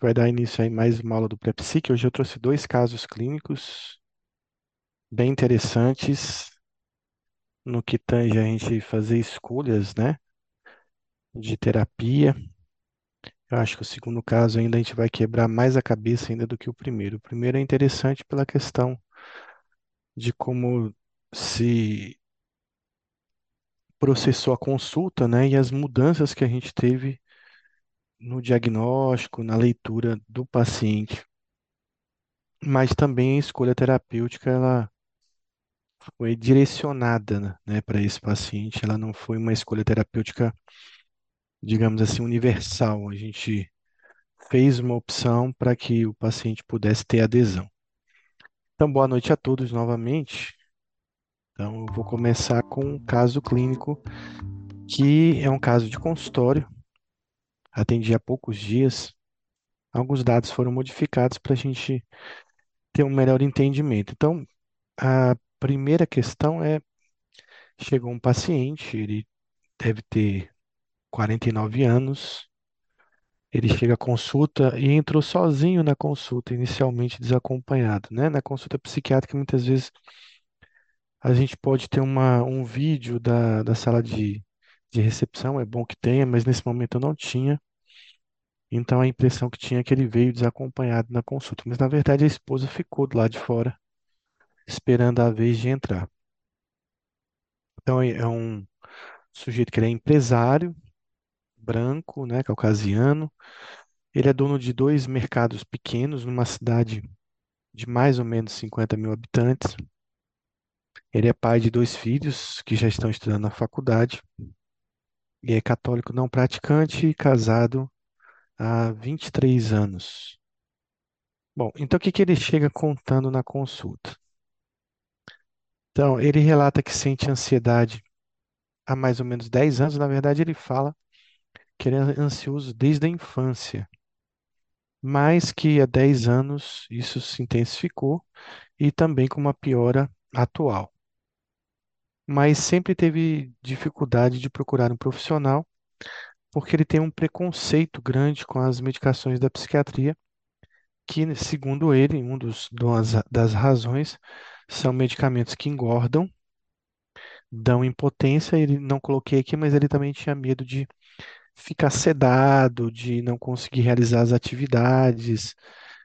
vai dar início aí mais uma aula do Prepsic. Hoje eu trouxe dois casos clínicos bem interessantes no que tange a gente fazer escolhas, né, de terapia. Eu acho que o segundo caso ainda a gente vai quebrar mais a cabeça ainda do que o primeiro. O primeiro é interessante pela questão de como se processou a consulta, né, e as mudanças que a gente teve no diagnóstico, na leitura do paciente. Mas também a escolha terapêutica, ela foi direcionada, né, para esse paciente. Ela não foi uma escolha terapêutica, digamos assim, universal. A gente fez uma opção para que o paciente pudesse ter adesão. Então, boa noite a todos novamente. Então, eu vou começar com um caso clínico que é um caso de consultório. Atendi há poucos dias. Alguns dados foram modificados para a gente ter um melhor entendimento. Então, a primeira questão é: chegou um paciente, ele deve ter 49 anos, ele chega à consulta e entrou sozinho na consulta, inicialmente desacompanhado, né? Na consulta psiquiátrica, muitas vezes a gente pode ter uma, um vídeo da, da sala de, de recepção, é bom que tenha, mas nesse momento eu não tinha. Então a impressão que tinha é que ele veio desacompanhado na consulta, mas na verdade a esposa ficou do lado de fora, esperando a vez de entrar. Então é é um sujeito que ele é empresário, branco, né, caucasiano. Ele é dono de dois mercados pequenos numa cidade de mais ou menos 50 mil habitantes. Ele é pai de dois filhos que já estão estudando na faculdade. E é católico não praticante e casado há 23 anos. Bom, então o que que ele chega contando na consulta? Então, ele relata que sente ansiedade há mais ou menos 10 anos. Na verdade, ele fala que ele é ansioso desde a infância, mas que há 10 anos isso se intensificou e também com uma piora atual. Mas sempre teve dificuldade de procurar um profissional, porque ele tem um preconceito grande com as medicações da psiquiatria, que, segundo ele, um dos, das, das razões são medicamentos que engordam, dão impotência. Ele não coloquei aqui, mas ele também tinha medo de ficar sedado, de não conseguir realizar as atividades,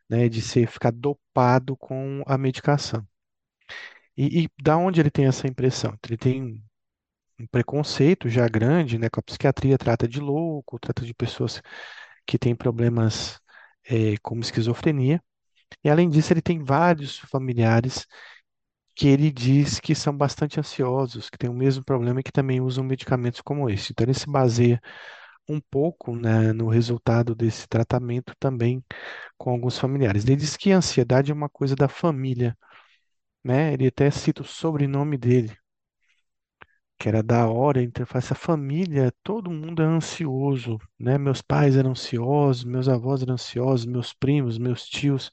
né, de ser ficar dopado com a medicação. E, e da onde ele tem essa impressão? Ele tem um preconceito já grande, né, com a psiquiatria, trata de louco, trata de pessoas que têm problemas eh, como esquizofrenia. E além disso, ele tem vários familiares que ele diz que são bastante ansiosos, que têm o mesmo problema e que também usam medicamentos como esse. Então, ele se baseia um pouco, né, no resultado desse tratamento também com alguns familiares. Ele diz que a ansiedade é uma coisa da família, né? Ele até cita o sobrenome dele, que era da hora, ele fala, essa família, todo mundo é ansioso, né? Meus pais eram ansiosos, meus avós eram ansiosos, meus primos, meus tios,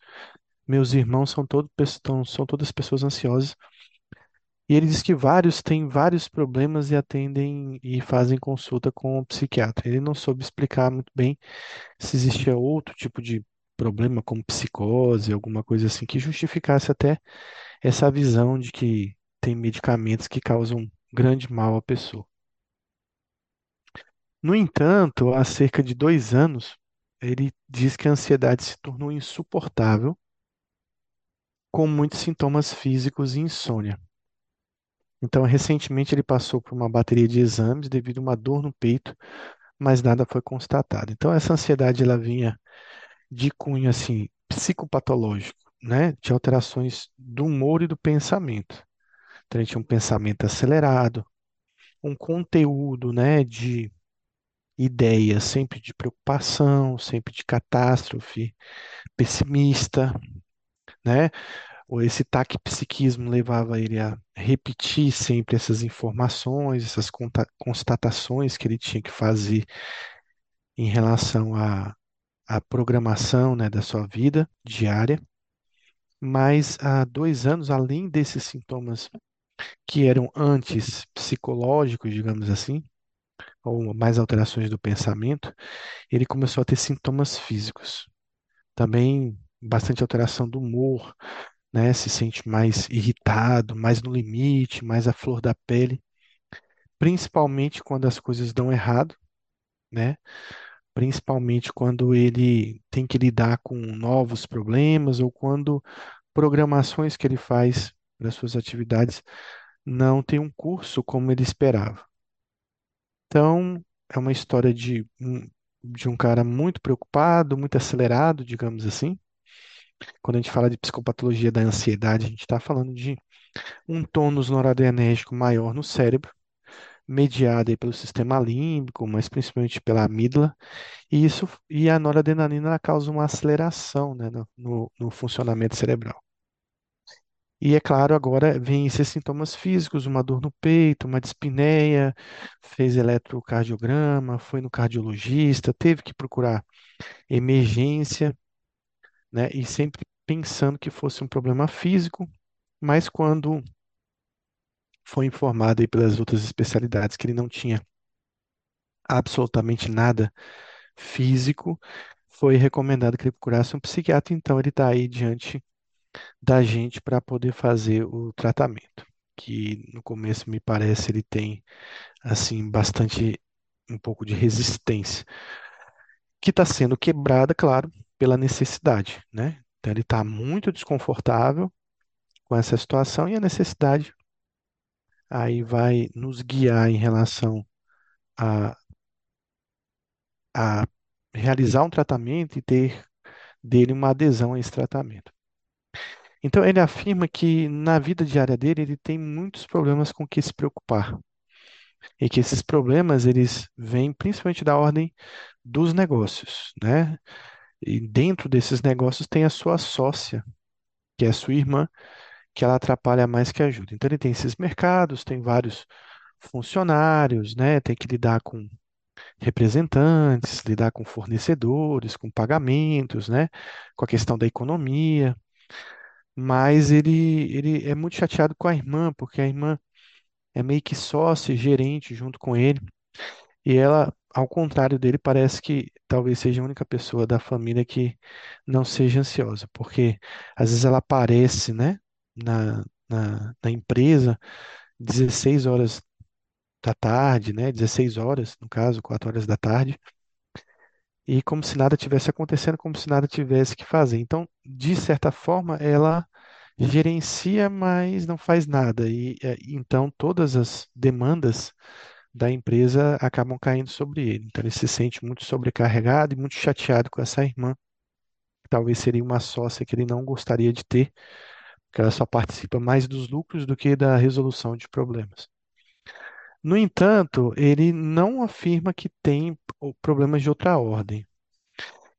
meus irmãos são todos, são todas pessoas ansiosas. E ele diz que vários têm vários problemas e atendem e fazem consulta com o psiquiatra. Ele não soube explicar muito bem se existia outro tipo de problema, como psicose, alguma coisa assim, que justificasse até essa visão de que tem medicamentos que causam grande mal à pessoa. No entanto, há cerca de dois anos, ele diz que a ansiedade se tornou insuportável, com muitos sintomas físicos e insônia. Então, recentemente ele passou por uma bateria de exames devido a uma dor no peito, mas nada foi constatado. Então, essa ansiedade ela vinha de cunho assim psicopatológico, né, de alterações do humor e do pensamento. Tinha um pensamento acelerado, um conteúdo, né, de ideias sempre de preocupação, sempre de catástrofe, pessimista, né? Ou esse taquipsiquismo levava ele a repetir sempre essas informações, essas constatações que ele tinha que fazer em relação à, à programação, né, da sua vida diária. Mas há dois anos, além desses sintomas que eram antes psicológicos, digamos assim, ou mais alterações do pensamento, ele começou a ter sintomas físicos. Também bastante alteração do humor, né? Se sente mais irritado, mais no limite, mais à flor da pele, principalmente quando as coisas dão errado, né? Principalmente quando ele tem que lidar com novos problemas ou quando programações que ele faz para suas atividades não tem um curso como ele esperava. Então, é uma história de um, de um cara muito preocupado, muito acelerado, digamos assim. Quando a gente fala de psicopatologia da ansiedade, a gente está falando de um tônus noradrenérgico maior no cérebro, mediado aí pelo sistema límbico, mas principalmente pela amígdala, e isso e a noradrenalina causa uma aceleração, né, no, no funcionamento cerebral. E é claro, agora vem esses sintomas físicos, uma dor no peito, uma dispneia, fez eletrocardiograma, foi no cardiologista, teve que procurar emergência, né? E sempre pensando que fosse um problema físico, mas quando foi informado aí pelas outras especialidades que ele não tinha absolutamente nada físico, foi recomendado que ele procurasse um psiquiatra, então ele está aí diante da gente para poder fazer o tratamento, que no começo me parece ele tem assim bastante um pouco de resistência, que está sendo quebrada, claro, pela necessidade, né? Então ele está muito desconfortável com essa situação e a necessidade aí vai nos guiar em relação a, a realizar um tratamento e ter dele uma adesão a esse tratamento. Então ele afirma que na vida diária dele ele tem muitos problemas com que se preocupar e que esses problemas eles vêm principalmente da ordem dos negócios, né? E dentro desses negócios tem a sua sócia, que é a sua irmã, que ela atrapalha mais que ajuda. Então ele tem esses mercados, tem vários funcionários, né? Tem que lidar com representantes, lidar com fornecedores, com pagamentos, né? Com a questão da economia mas ele, ele é muito chateado com a irmã, porque a irmã é meio que sócia, gerente junto com ele, e ela, ao contrário dele, parece que talvez seja a única pessoa da família que não seja ansiosa, porque às vezes ela aparece, né, na, na, na empresa 16 horas da tarde, né, 16 horas, no caso, 4 horas da tarde, e como se nada tivesse acontecendo, como se nada tivesse que fazer. Então, de certa forma, ela gerencia, mas não faz nada. E é, então todas as demandas da empresa acabam caindo sobre ele. Então ele se sente muito sobrecarregado e muito chateado com essa irmã, que talvez seria uma sócia que ele não gostaria de ter, porque ela só participa mais dos lucros do que da resolução de problemas. No entanto, ele não afirma que tem problemas de outra ordem.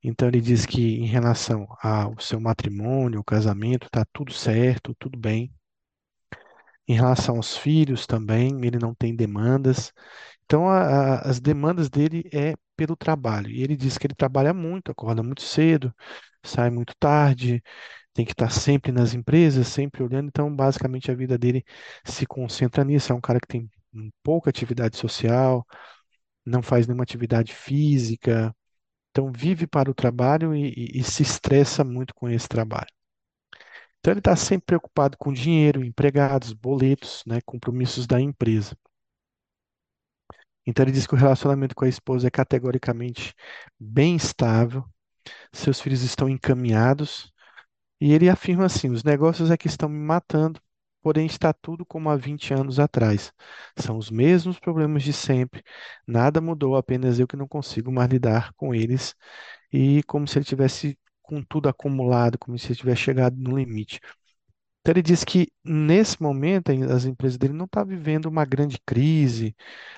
Então ele diz que em relação ao seu matrimônio, o casamento, está tudo certo, tudo bem. Em relação aos filhos também, ele não tem demandas. Então a- a- as demandas dele é pelo trabalho. E ele diz que ele trabalha muito, acorda muito cedo, sai muito tarde, tem que estar sempre nas empresas, sempre olhando. Então basicamente a vida dele se concentra nisso. É um cara que tem pouca atividade social, não faz nenhuma atividade física. Então, vive para o trabalho e, e- e se estressa muito com esse trabalho. Então, ele está sempre preocupado com dinheiro, empregados, boletos, né, compromissos da empresa. Então, ele diz que o relacionamento com a esposa é categoricamente bem estável, seus filhos estão encaminhados, e ele afirma assim: os negócios é que estão me matando, porém está tudo como há 20 anos atrás. São os mesmos problemas de sempre, nada mudou, apenas eu que não consigo mais lidar com eles e como se ele tivesse com tudo acumulado, como se ele tivesse chegado no limite. Então ele diz que nesse momento as empresas dele não estão vivendo uma grande crise,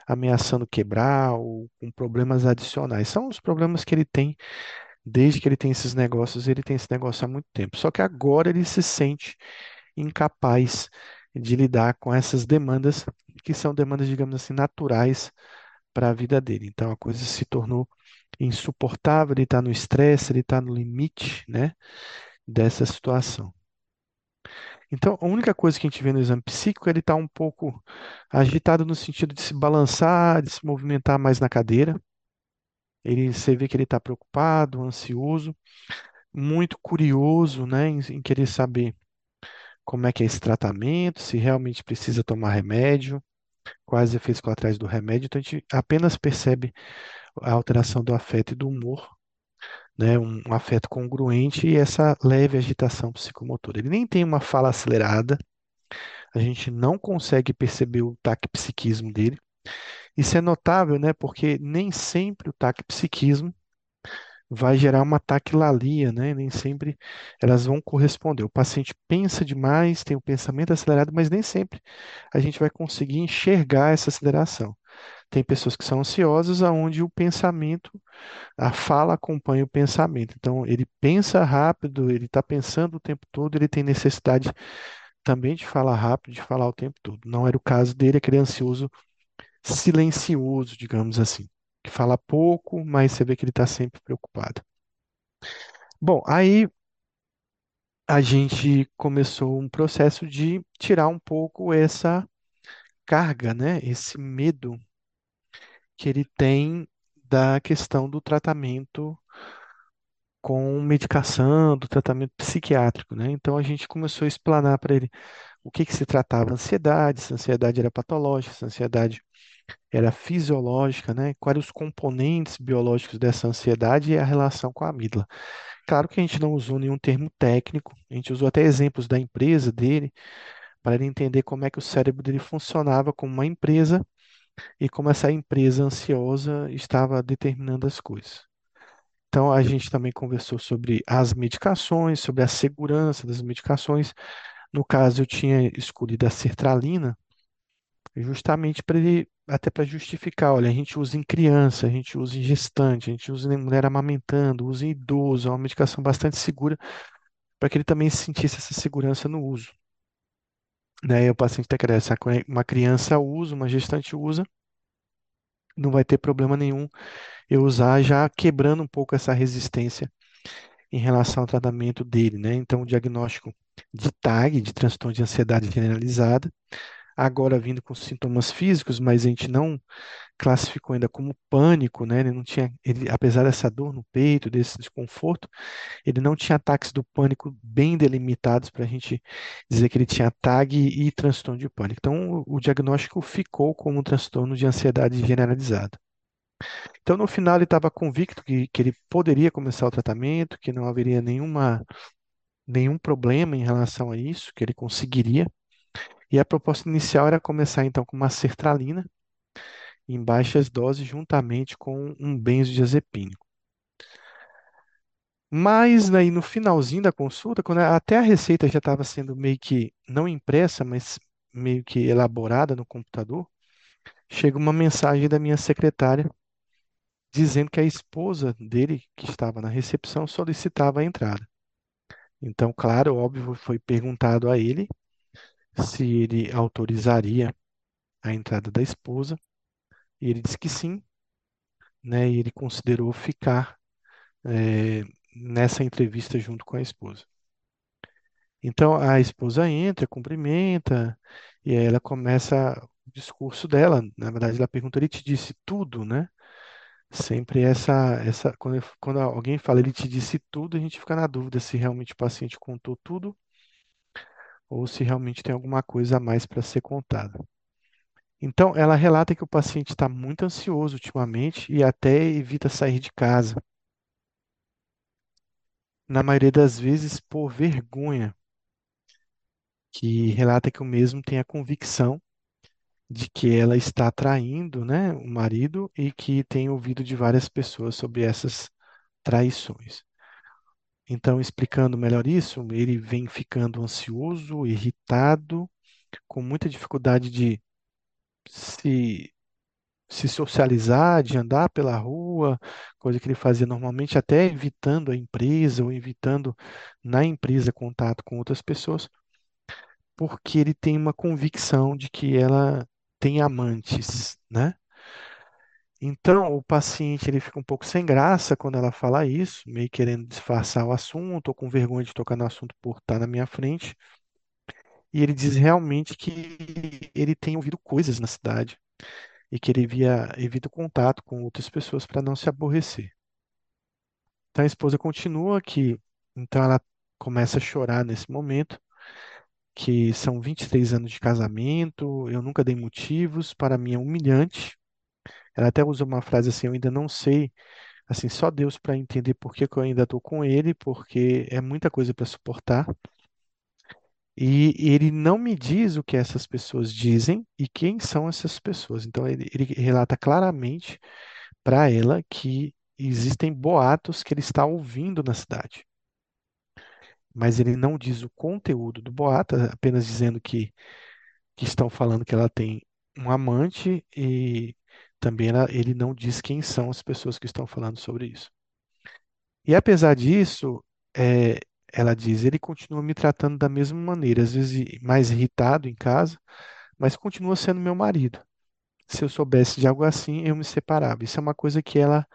ameaçando quebrar ou com problemas adicionais. São os problemas que ele tem desde que ele tem esses negócios, ele tem esse negócio há muito tempo. Só que agora ele se sente incapaz de lidar com essas demandas, que são demandas, digamos assim, naturais para a vida dele. Então a coisa se tornou insuportável, ele está no estresse, ele está no limite, né, dessa situação. Então, a única coisa que a gente vê no exame psíquico é ele estar um pouco agitado no sentido de se balançar, de se movimentar mais na cadeira. Ele, você vê que ele está preocupado, ansioso, muito curioso, né, em, em querer saber como é que é esse tratamento, se realmente precisa tomar remédio, quais efeitos colaterais do remédio. Então, a gente apenas percebe a alteração do afeto e do humor, né, um, um afeto congruente e essa leve agitação psicomotora. Ele nem tem uma fala acelerada, a gente não consegue perceber o taquipsiquismo dele. Isso é notável, né, porque nem sempre o taquipsiquismo vai gerar uma taquilalia, né? Nem sempre elas vão corresponder. O paciente pensa demais, tem o pensamento acelerado, mas nem sempre a gente vai conseguir enxergar essa aceleração. Tem pessoas que são ansiosas, aonde o pensamento, a fala acompanha o pensamento. Então, ele pensa rápido, ele está pensando o tempo todo, ele tem necessidade também de falar rápido, de falar o tempo todo. Não era o caso dele, aquele ansioso silencioso, digamos assim que fala pouco, mas você vê que ele está sempre preocupado. Bom, aí a gente começou um processo de tirar um pouco essa carga, né? Esse medo que ele tem da questão do tratamento com medicação, do tratamento psiquiátrico, né? Então a gente começou a explanar para ele o que que se tratava ansiedade, se ansiedade era patológica, se ansiedade era fisiológica, né? Quais os componentes biológicos dessa ansiedade e a relação com a amígdala. Claro que a gente não usou nenhum termo técnico, a gente usou até exemplos da empresa dele, para ele entender como é que o cérebro dele funcionava como uma empresa e como essa empresa ansiosa estava determinando as coisas. Então, a gente também conversou sobre as medicações, sobre a segurança das medicações. No caso, eu tinha escolhido a sertralina, justamente para ele, até para justificar, olha, a gente usa em criança, a gente usa em gestante, a gente usa em mulher amamentando, usa em idoso, é uma medicação bastante segura, para que ele também sentisse essa segurança no uso. Né? E o paciente está querendo, uma criança usa, uma gestante usa, não vai ter problema nenhum eu usar já quebrando um pouco essa resistência em relação ao tratamento dele, né? Então, o diagnóstico de TAG, de transtorno de ansiedade generalizada, agora vindo com sintomas físicos, mas a gente não classificou ainda como pânico, né? Ele não tinha, ele, apesar dessa dor no peito, desse desconforto, ele não tinha ataques do pânico bem delimitados para a gente dizer que ele tinha TAG e transtorno de pânico. Então, o, o diagnóstico ficou como um transtorno de ansiedade generalizada. Então, no final, ele estava convicto que, que ele poderia começar o tratamento, que não haveria nenhuma, nenhum problema em relação a isso, que ele conseguiria. E a proposta inicial era começar então com uma sertralina em baixas doses juntamente com um benzodiazepínico. Mas aí no finalzinho da consulta, quando até a receita já estava sendo meio que não impressa, mas meio que elaborada no computador, chega uma mensagem da minha secretária dizendo que a esposa dele, que estava na recepção, solicitava a entrada. Então, claro, óbvio, foi perguntado a ele se ele autorizaria a entrada da esposa, e ele disse que sim, né? E ele considerou ficar é, nessa entrevista junto com a esposa. Então a esposa entra, cumprimenta, e aí ela começa o discurso dela. Na verdade, ela pergunta: ele te disse tudo, né? Sempre essa, essa quando, quando alguém fala ele te disse tudo, a gente fica na dúvida se realmente o paciente contou tudo ou se realmente tem alguma coisa a mais para ser contada. Então, ela relata que o paciente está muito ansioso ultimamente e até evita sair de casa. Na maioria das vezes, por vergonha, que relata que o mesmo tem a convicção de que ela está traindo, né, o marido e que tem ouvido de várias pessoas sobre essas traições. Então, explicando melhor isso, ele vem ficando ansioso, irritado, com muita dificuldade de se, se socializar, de andar pela rua, coisa que ele fazia normalmente, até evitando a empresa ou evitando na empresa contato com outras pessoas, porque ele tem uma convicção de que ela tem amantes, né? Então, o paciente ele fica um pouco sem graça quando ela fala isso, meio querendo disfarçar o assunto, ou com vergonha de tocar no assunto por estar na minha frente. E ele diz realmente que ele tem ouvido coisas na cidade e que ele via, evita o contato com outras pessoas para não se aborrecer. Então a esposa continua que Então ela começa a chorar nesse momento, que são 23 anos de casamento, eu nunca dei motivos, para mim é humilhante. Ela até usa uma frase assim, eu ainda não sei, assim, só Deus para entender por que que eu ainda estou com ele, porque é muita coisa para suportar. E ele não me diz o que essas pessoas dizem e quem são essas pessoas. Então ele, ele relata claramente para ela que existem boatos que ele está ouvindo na cidade. Mas ele não diz o conteúdo do boato, apenas dizendo que, que estão falando que ela tem um amante e também ele não diz quem são as pessoas que estão falando sobre isso. E apesar disso, é, ela diz, ele continua me tratando da mesma maneira, às vezes mais irritado em casa, mas continua sendo meu marido. Se eu soubesse de algo assim, eu me separava. Isso é uma coisa que ela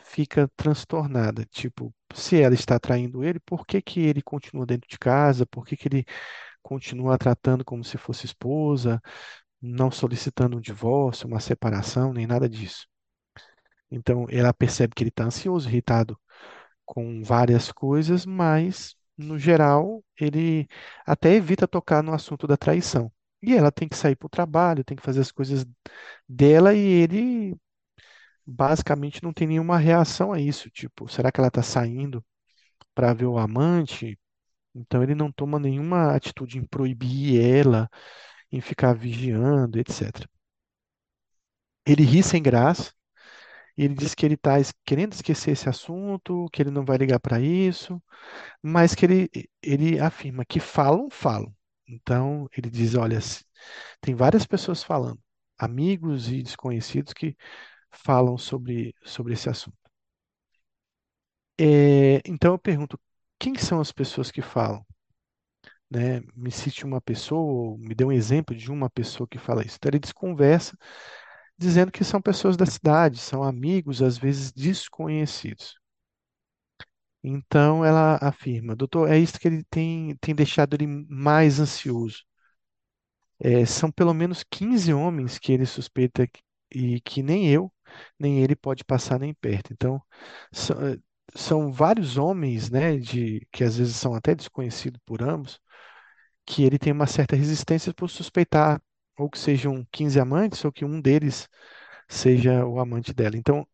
fica transtornada. Tipo, se ela está traindo ele, por que que ele continua dentro de casa? Por que que ele continua tratando como se fosse esposa, não solicitando um divórcio, uma separação, nem nada disso? Então, ela percebe que ele está ansioso, irritado com várias coisas, mas, no geral, ele até evita tocar no assunto da traição. E ela tem que sair para o trabalho, tem que fazer as coisas dela e ele basicamente não tem nenhuma reação a isso. Tipo, será que ela está saindo para ver o amante? Então ele não toma nenhuma atitude em proibir ela, em ficar vigiando, etc. Ele ri sem graça ele diz que ele está querendo esquecer esse assunto, que ele não vai ligar para isso, mas que ele, ele afirma que falam, falam. Então ele diz, olha, tem várias pessoas falando, amigos e desconhecidos que falam sobre, sobre esse assunto. É, então eu pergunto, quem são as pessoas que falam? Né? Me cite uma pessoa, me dê um exemplo de uma pessoa que fala isso. Então ele desconversa, dizendo que são pessoas da cidade, são amigos, às vezes desconhecidos. Então ela afirma, doutor, é isso que ele tem, tem deixado ele mais ansioso. É, são pelo menos 15 homens que ele suspeita que- e que nem eu, nem ele pode passar nem perto. Então, são, eh, são vários homens, né, de, que às vezes são até desconhecidos por ambos, que ele tem uma certa resistência por suspeitar ou que sejam 15 amantes ou que um deles seja o amante dela. Então,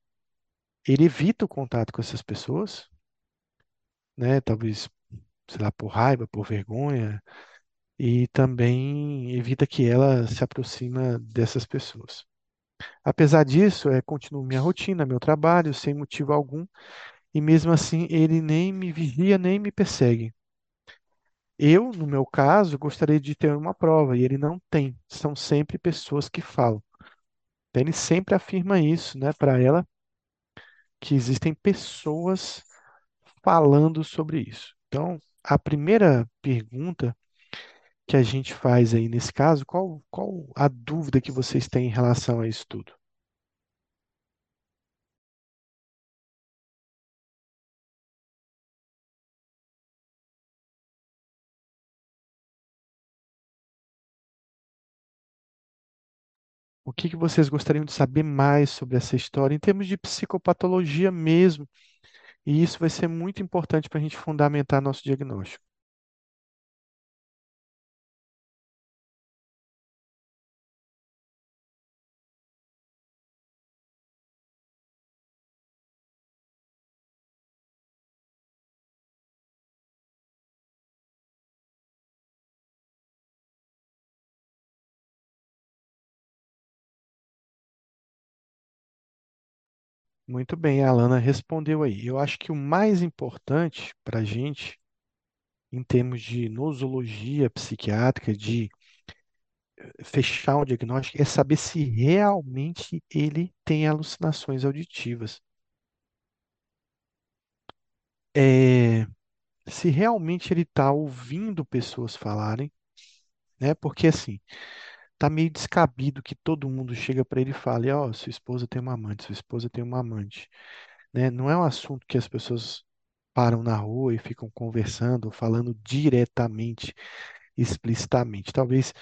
ele evita o contato com essas pessoas, né, talvez, sei lá, por raiva, por vergonha, e também evita que ela se aproxima dessas pessoas. Apesar disso, é, continuo minha rotina, meu trabalho, sem motivo algum, e mesmo assim ele nem me vigia, nem me persegue. Eu, no meu caso, gostaria de ter uma prova, e ele não tem. São sempre pessoas que falam. Ele sempre afirma isso, né, para ela, que existem pessoas falando sobre isso. Então, a primeira pergunta que a gente faz aí nesse caso, qual, qual a dúvida que vocês têm em relação a isso tudo? O que que vocês gostariam de saber mais sobre essa história, em termos de psicopatologia mesmo? E isso vai ser muito importante para a gente fundamentar nosso diagnóstico. Muito bem, a Alana respondeu aí. Eu acho que o mais importante para a gente, em termos de nosologia psiquiátrica, de fechar um diagnóstico, é saber se realmente ele tem alucinações auditivas. É, se realmente ele está ouvindo pessoas falarem, né? Porque assim, tá meio descabido que todo mundo chega para ele e fale, ó, sua esposa tem uma amante, sua esposa tem uma amante, né? Não é um assunto que as pessoas param na rua e ficam conversando, falando diretamente, explicitamente. Talvez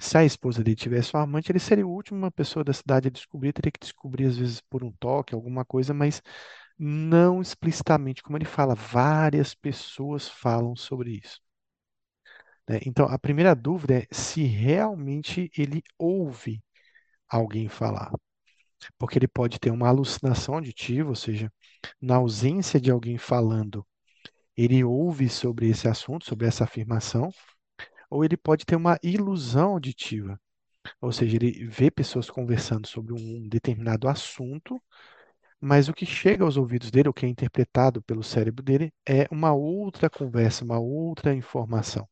se a esposa dele tivesse uma amante, ele seria a última pessoa da cidade a descobrir, teria que descobrir às vezes por um toque, alguma coisa, mas Não explicitamente, como ele fala, várias pessoas falam sobre isso. Né? Então, a primeira dúvida é se realmente ele ouve alguém falar. Porque ele pode ter uma alucinação auditiva, ou seja, na ausência de alguém falando, ele ouve sobre esse assunto, sobre essa afirmação, ou ele pode ter uma ilusão auditiva, ou seja, ele vê pessoas conversando sobre um determinado assunto, mas o que chega aos ouvidos dele, o que é interpretado pelo cérebro dele, é uma outra conversa, uma outra informação.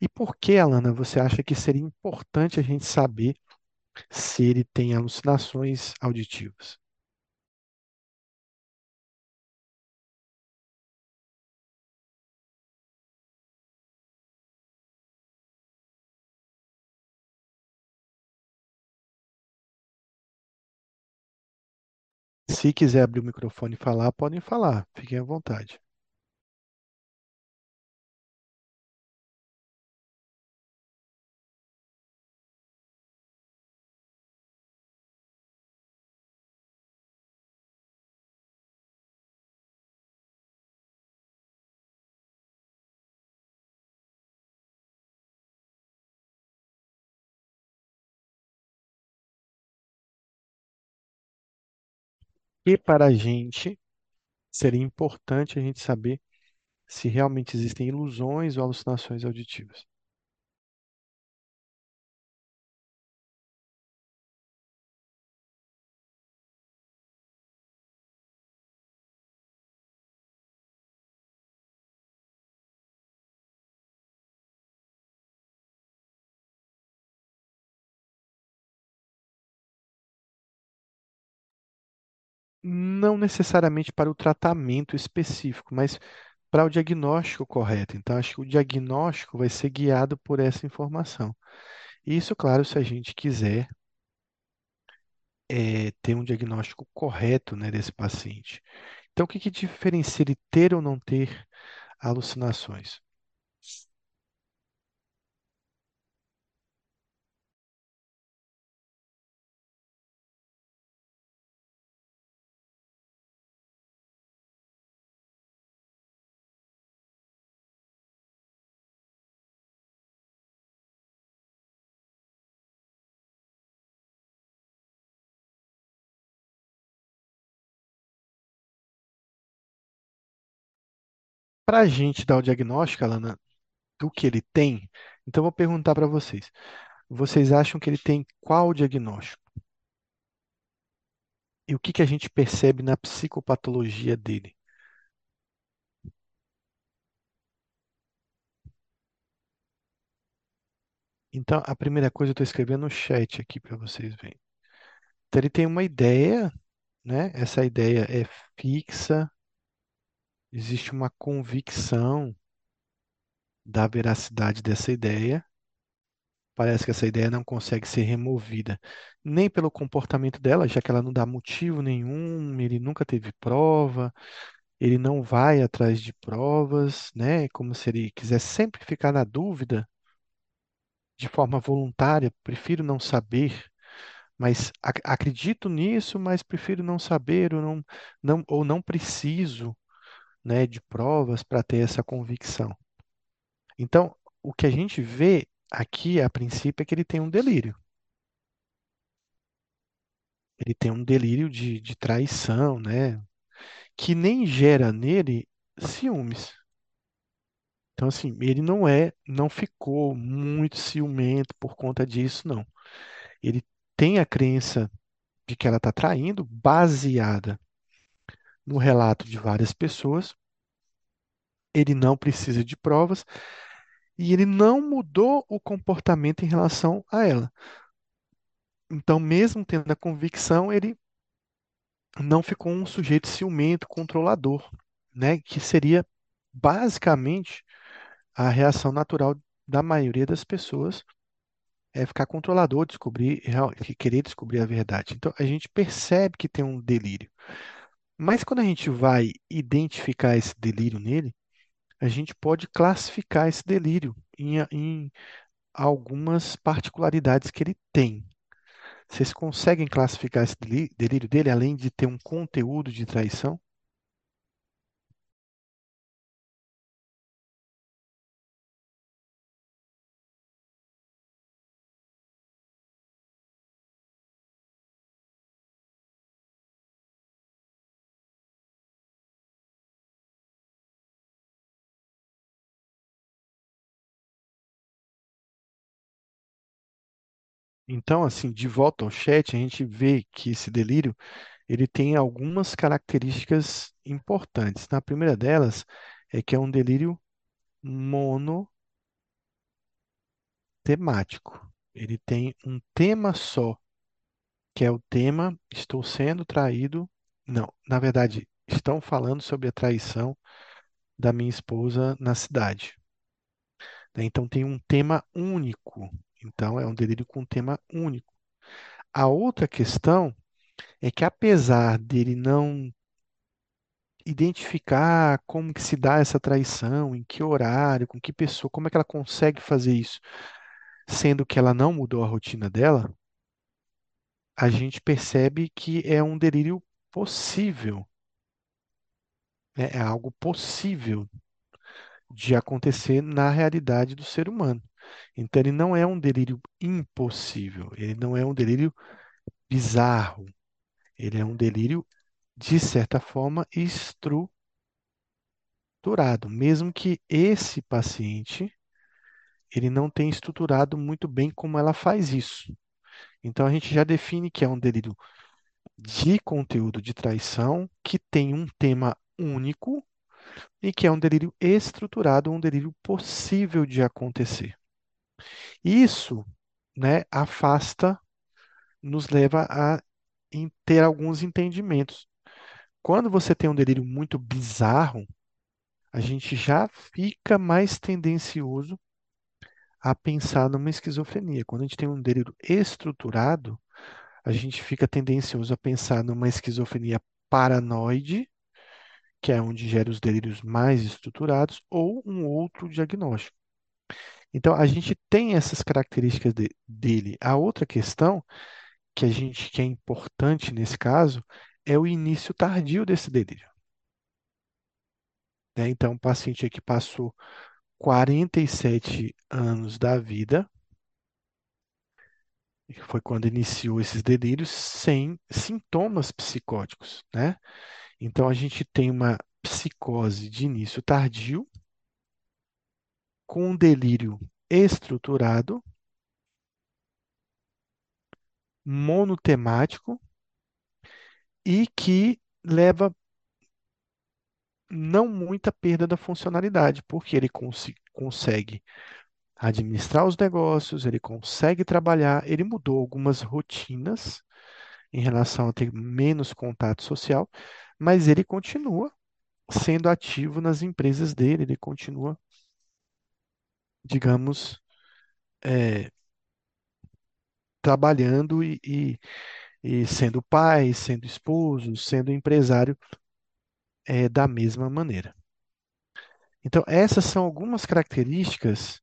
E por que, Alana, você acha que seria importante a gente saber se ele tem alucinações auditivas? Se quiser abrir o microfone e falar, podem falar, fiquem à vontade. E para a gente, seria importante a gente saber se realmente existem ilusões ou alucinações auditivas. Não necessariamente para o tratamento específico, mas para o diagnóstico correto. Então, acho que o diagnóstico vai ser guiado por essa informação. Isso, claro, se a gente quiser eh, ter um diagnóstico correto, né, desse paciente. Então, o que que diferencia ele ter ou não ter alucinações? Para a gente dar o diagnóstico, Alana, do que ele tem, então eu vou perguntar para vocês. Vocês acham que ele tem qual diagnóstico? E o que que a gente percebe na psicopatologia dele? Então, a primeira coisa eu estou escrevendo no chat aqui para vocês verem. Então, ele tem uma ideia, né? Essa ideia é fixa, existe uma convicção da veracidade dessa ideia. Parece que essa ideia não consegue ser removida nem pelo comportamento dela, já que ela não dá motivo nenhum, ele nunca teve prova, ele não vai atrás de provas, né? Como se ele quisesse sempre ficar na dúvida de forma voluntária, prefiro não saber, mas ac- acredito nisso, mas prefiro não saber ou não, não, ou não preciso, né, de provas para ter essa convicção. Então, o que a gente vê aqui, a princípio, é que ele tem um delírio. Ele tem um delírio de, de traição, né? Que nem gera nele ciúmes. Então, assim, ele não é, não ficou muito ciumento por conta disso, não. Ele tem a crença de que ela está traindo, baseada no relato de várias pessoas. Ele não precisa de provas e ele não mudou o comportamento em relação a ela. Então, mesmo tendo a convicção, ele não ficou um sujeito ciumento, controlador, né? Que seria basicamente a reação natural da maioria das pessoas é ficar controlador, descobrir, querer descobrir a verdade. Então, a gente percebe que tem um delírio. Mas quando a gente vai identificar esse delírio nele, a gente pode classificar esse delírio em, em algumas particularidades que ele tem. Vocês conseguem classificar esse delírio dele, além de ter um conteúdo de traição? Então, assim, de volta ao chat, a gente vê que esse delírio ele tem algumas características importantes. Na primeira delas é que é um delírio monotemático. Ele tem um tema só, que é o tema estou sendo traído. Não, na verdade, estão falando sobre a traição da minha esposa na cidade. né? Então tem um tema único. Então é um delírio com um tema único. A outra questão é que apesar dele não identificar como que se dá essa traição, em que horário, com que pessoa, como é que ela consegue fazer isso, sendo que ela não mudou a rotina dela, a gente percebe que é um delírio possível, né? É algo possível de acontecer na realidade do ser humano. Então, ele não é um delírio impossível, ele não é um delírio bizarro, ele é um delírio, de certa forma, estruturado, mesmo que esse paciente ele não tenha estruturado muito bem como ela faz isso. Então, a gente já define que é um delírio de conteúdo de traição, que tem um tema único e que é um delírio estruturado, um delírio possível de acontecer. Isso, né, afasta, nos leva a ter alguns entendimentos. Quando você tem um delírio muito bizarro, a gente já fica mais tendencioso a pensar numa esquizofrenia. Quando a gente tem um delírio estruturado, a gente fica tendencioso a pensar numa esquizofrenia paranoide, que é onde gera os delírios mais estruturados, ou um outro diagnóstico. Então, a gente tem essas características de- dele. A outra questão que a gente que é importante nesse caso é o início tardio desse delírio. né? Então, o paciente aqui passou 47 anos da vida, foi quando iniciou esses delírios, sem sintomas psicóticos, né? Então, a gente tem uma psicose de início tardio, com um delírio estruturado, monotemático e que leva não muita perda da funcionalidade, porque ele consi- consegue administrar os negócios, ele consegue trabalhar, ele mudou algumas rotinas em relação a ter menos contato social, mas ele continua sendo ativo nas empresas dele, ele continua, digamos, é, trabalhando e, e- e sendo pai, sendo esposo, sendo empresário, é, da mesma maneira. Então, essas são algumas características,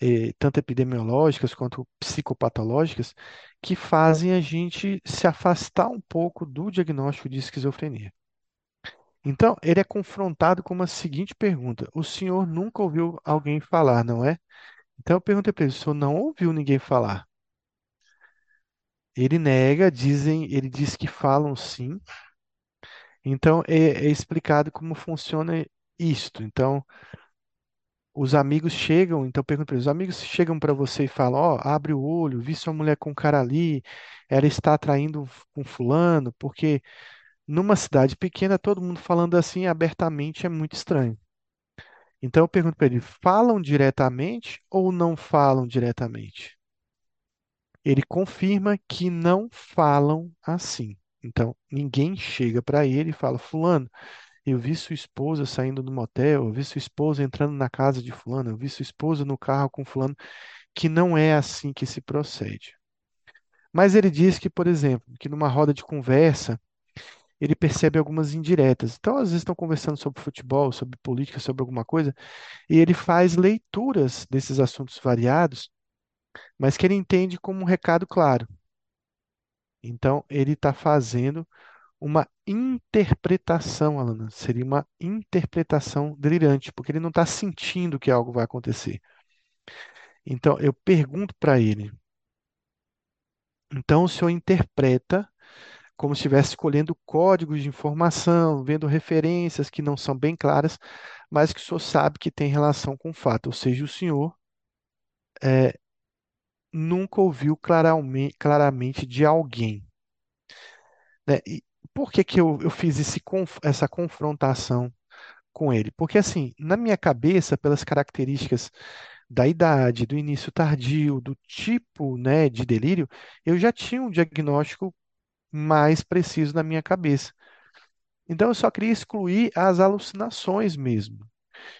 eh, tanto epidemiológicas quanto psicopatológicas, que fazem a gente se afastar um pouco do diagnóstico de esquizofrenia. Então, ele é confrontado com uma seguinte pergunta: O senhor nunca ouviu alguém falar, não é? Então, eu perguntei para ele: O senhor não ouviu ninguém falar? Ele nega, dizem, ele diz que falam sim. Então, é, é explicado como funciona isto. Então, os amigos chegam, então pergunta para eles, os amigos chegam para você e falam, ó, abre o olho, vi sua mulher com um cara ali, ela está atraindo com fulano, porque numa cidade pequena, todo mundo falando assim abertamente é muito estranho. Então eu pergunto para ele, falam diretamente ou não falam diretamente? Ele confirma que não falam assim. Então ninguém chega para ele e fala, fulano, Eu vi sua esposa saindo do motel, eu vi sua esposa entrando na casa de fulano, eu vi sua esposa no carro com fulano, que não é assim que se procede. Mas ele diz que, por exemplo, que numa roda de conversa, ele percebe algumas indiretas. Então, às vezes estão conversando sobre futebol, sobre política, sobre alguma coisa, e ele faz leituras desses assuntos variados, mas que ele entende como um recado claro. Então, ele está fazendo uma interpretação, Alana. Seria uma interpretação delirante, porque ele não está sentindo que algo vai acontecer. Então, eu pergunto para ele. Então, o senhor interpreta como se estivesse escolhendo códigos de informação, vendo referências que não são bem claras, mas que senhor sabe que tem relação com o fato. Ou seja, o senhor é, nunca ouviu claramente, claramente de alguém. né? E por que que eu, eu fiz esse, essa confrontação com ele? Porque, assim, na minha cabeça, pelas características da idade, do início tardio, do tipo, né, de delírio, eu já tinha um diagnóstico mais preciso na minha cabeça. Então, eu só queria excluir as alucinações mesmo.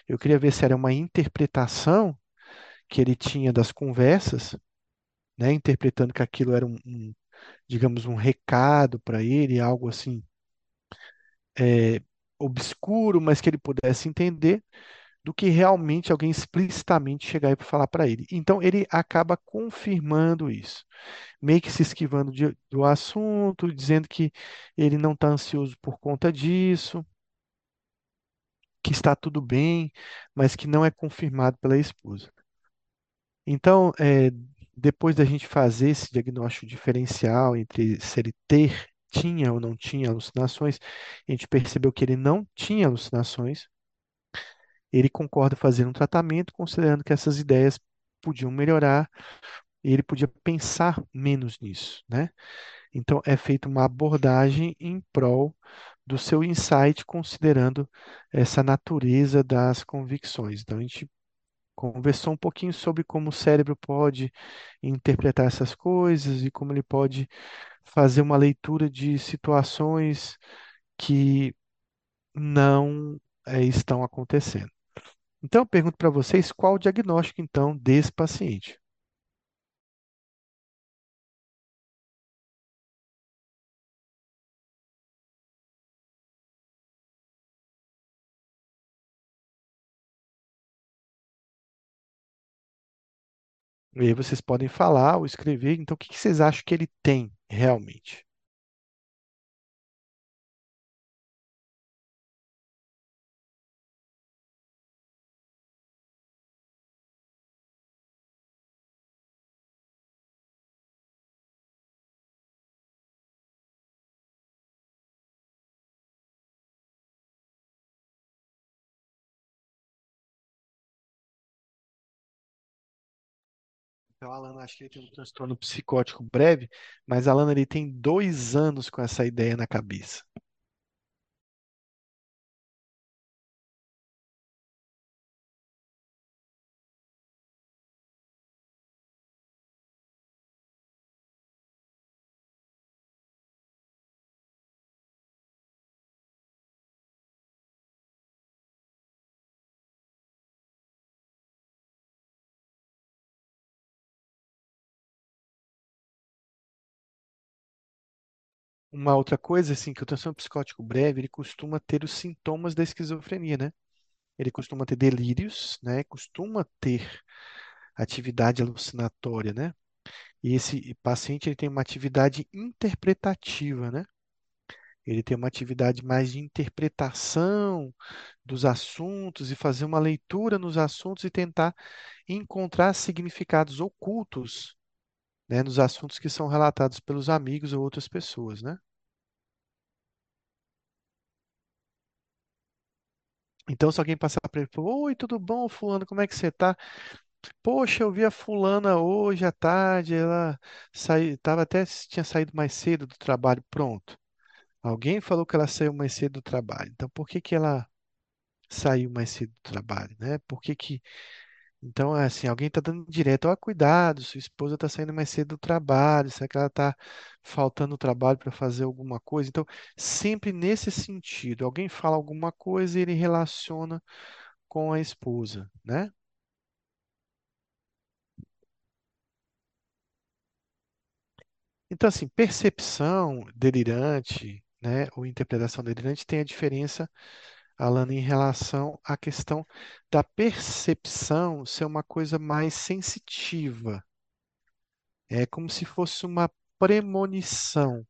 Eu queria ver se era uma interpretação que ele tinha das conversas, né, interpretando que aquilo era um, um, digamos, um recado para ele, algo assim é, obscuro, mas que ele pudesse entender, do que realmente alguém explicitamente chegar e falar para ele. Então ele acaba confirmando isso, meio que se esquivando de- do assunto, dizendo que ele não está ansioso por conta disso, que está tudo bem, mas que não é confirmado pela esposa. Então, é, depois da gente fazer esse diagnóstico diferencial entre se ele ter, tinha ou não tinha alucinações, a gente percebeu que ele não tinha alucinações. Ele concorda fazer um tratamento, considerando que essas ideias podiam melhorar ele podia pensar menos nisso, né? Então, é feita uma abordagem em prol do seu insight, considerando essa natureza das convicções. Então, a gente conversou um pouquinho sobre como o cérebro pode interpretar essas coisas e como ele pode fazer uma leitura de situações que não eh, estão acontecendo. Então, eu pergunto para vocês qual o diagnóstico, então, desse paciente. E aí vocês podem falar ou escrever. Então, o que vocês acham que ele tem realmente? Então, Alan, acho que ele tem um transtorno psicótico breve, mas Alan, ele tem dois anos com essa ideia na cabeça. Uma outra coisa, assim, que o transtorno psicótico breve, ele costuma ter os sintomas da esquizofrenia, né? Ele costuma ter delírios, né? Costuma ter atividade alucinatória, né? E esse paciente, ele tem uma atividade interpretativa, né? Ele tem uma atividade mais de interpretação dos assuntos e fazer uma leitura nos assuntos e tentar encontrar significados ocultos, né, nos assuntos que são relatados pelos amigos ou outras pessoas, né? Então, se alguém passar para ele Oi, tudo bom, fulano, como é que você tá? Poxa, eu vi a fulana hoje à tarde, ela saiu, tava até tinha saído mais cedo do trabalho, pronto. Alguém falou que ela saiu mais cedo do trabalho. Então, por que que ela saiu mais cedo do trabalho, né? Por que que Então, é assim, alguém está dando direto, ó, cuidado, sua esposa está saindo mais cedo do trabalho, será que ela está faltando trabalho para fazer alguma coisa? Então, sempre nesse sentido, alguém fala alguma coisa e ele relaciona com a esposa, né? Então, assim, percepção delirante, né, ou interpretação delirante tem a diferença, Alana, em relação à questão da percepção ser uma coisa mais sensitiva. É como se fosse uma premonição.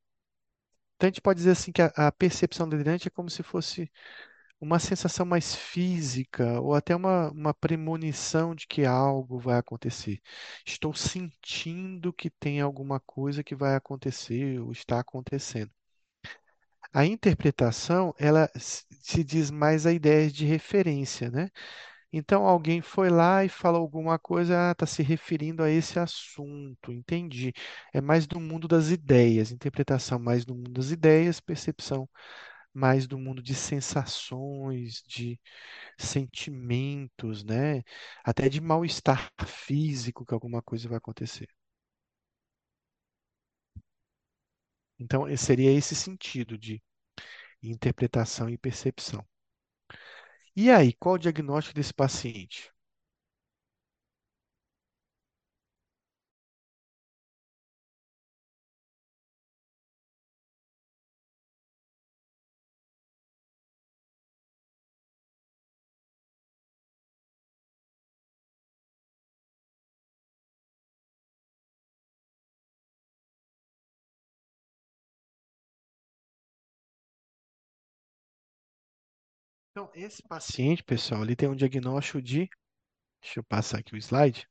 Então a gente pode dizer assim que a, a percepção delirante é como se fosse uma sensação mais física ou até uma, uma premonição de que algo vai acontecer. Estou sentindo que tem alguma coisa que vai acontecer ou está acontecendo. A interpretação, ela se diz mais a ideia de referência, né? Então, alguém foi lá e falou alguma coisa, está se referindo a esse assunto, entendi. É mais do mundo das ideias, interpretação mais do mundo das ideias, percepção mais do mundo de sensações, de sentimentos, né? Até de mal-estar físico que alguma coisa vai acontecer. Então, seria esse sentido de interpretação e percepção. E aí, qual o diagnóstico desse paciente? Então, esse paciente, pessoal, ele tem um diagnóstico de, deixa eu passar aqui o slide,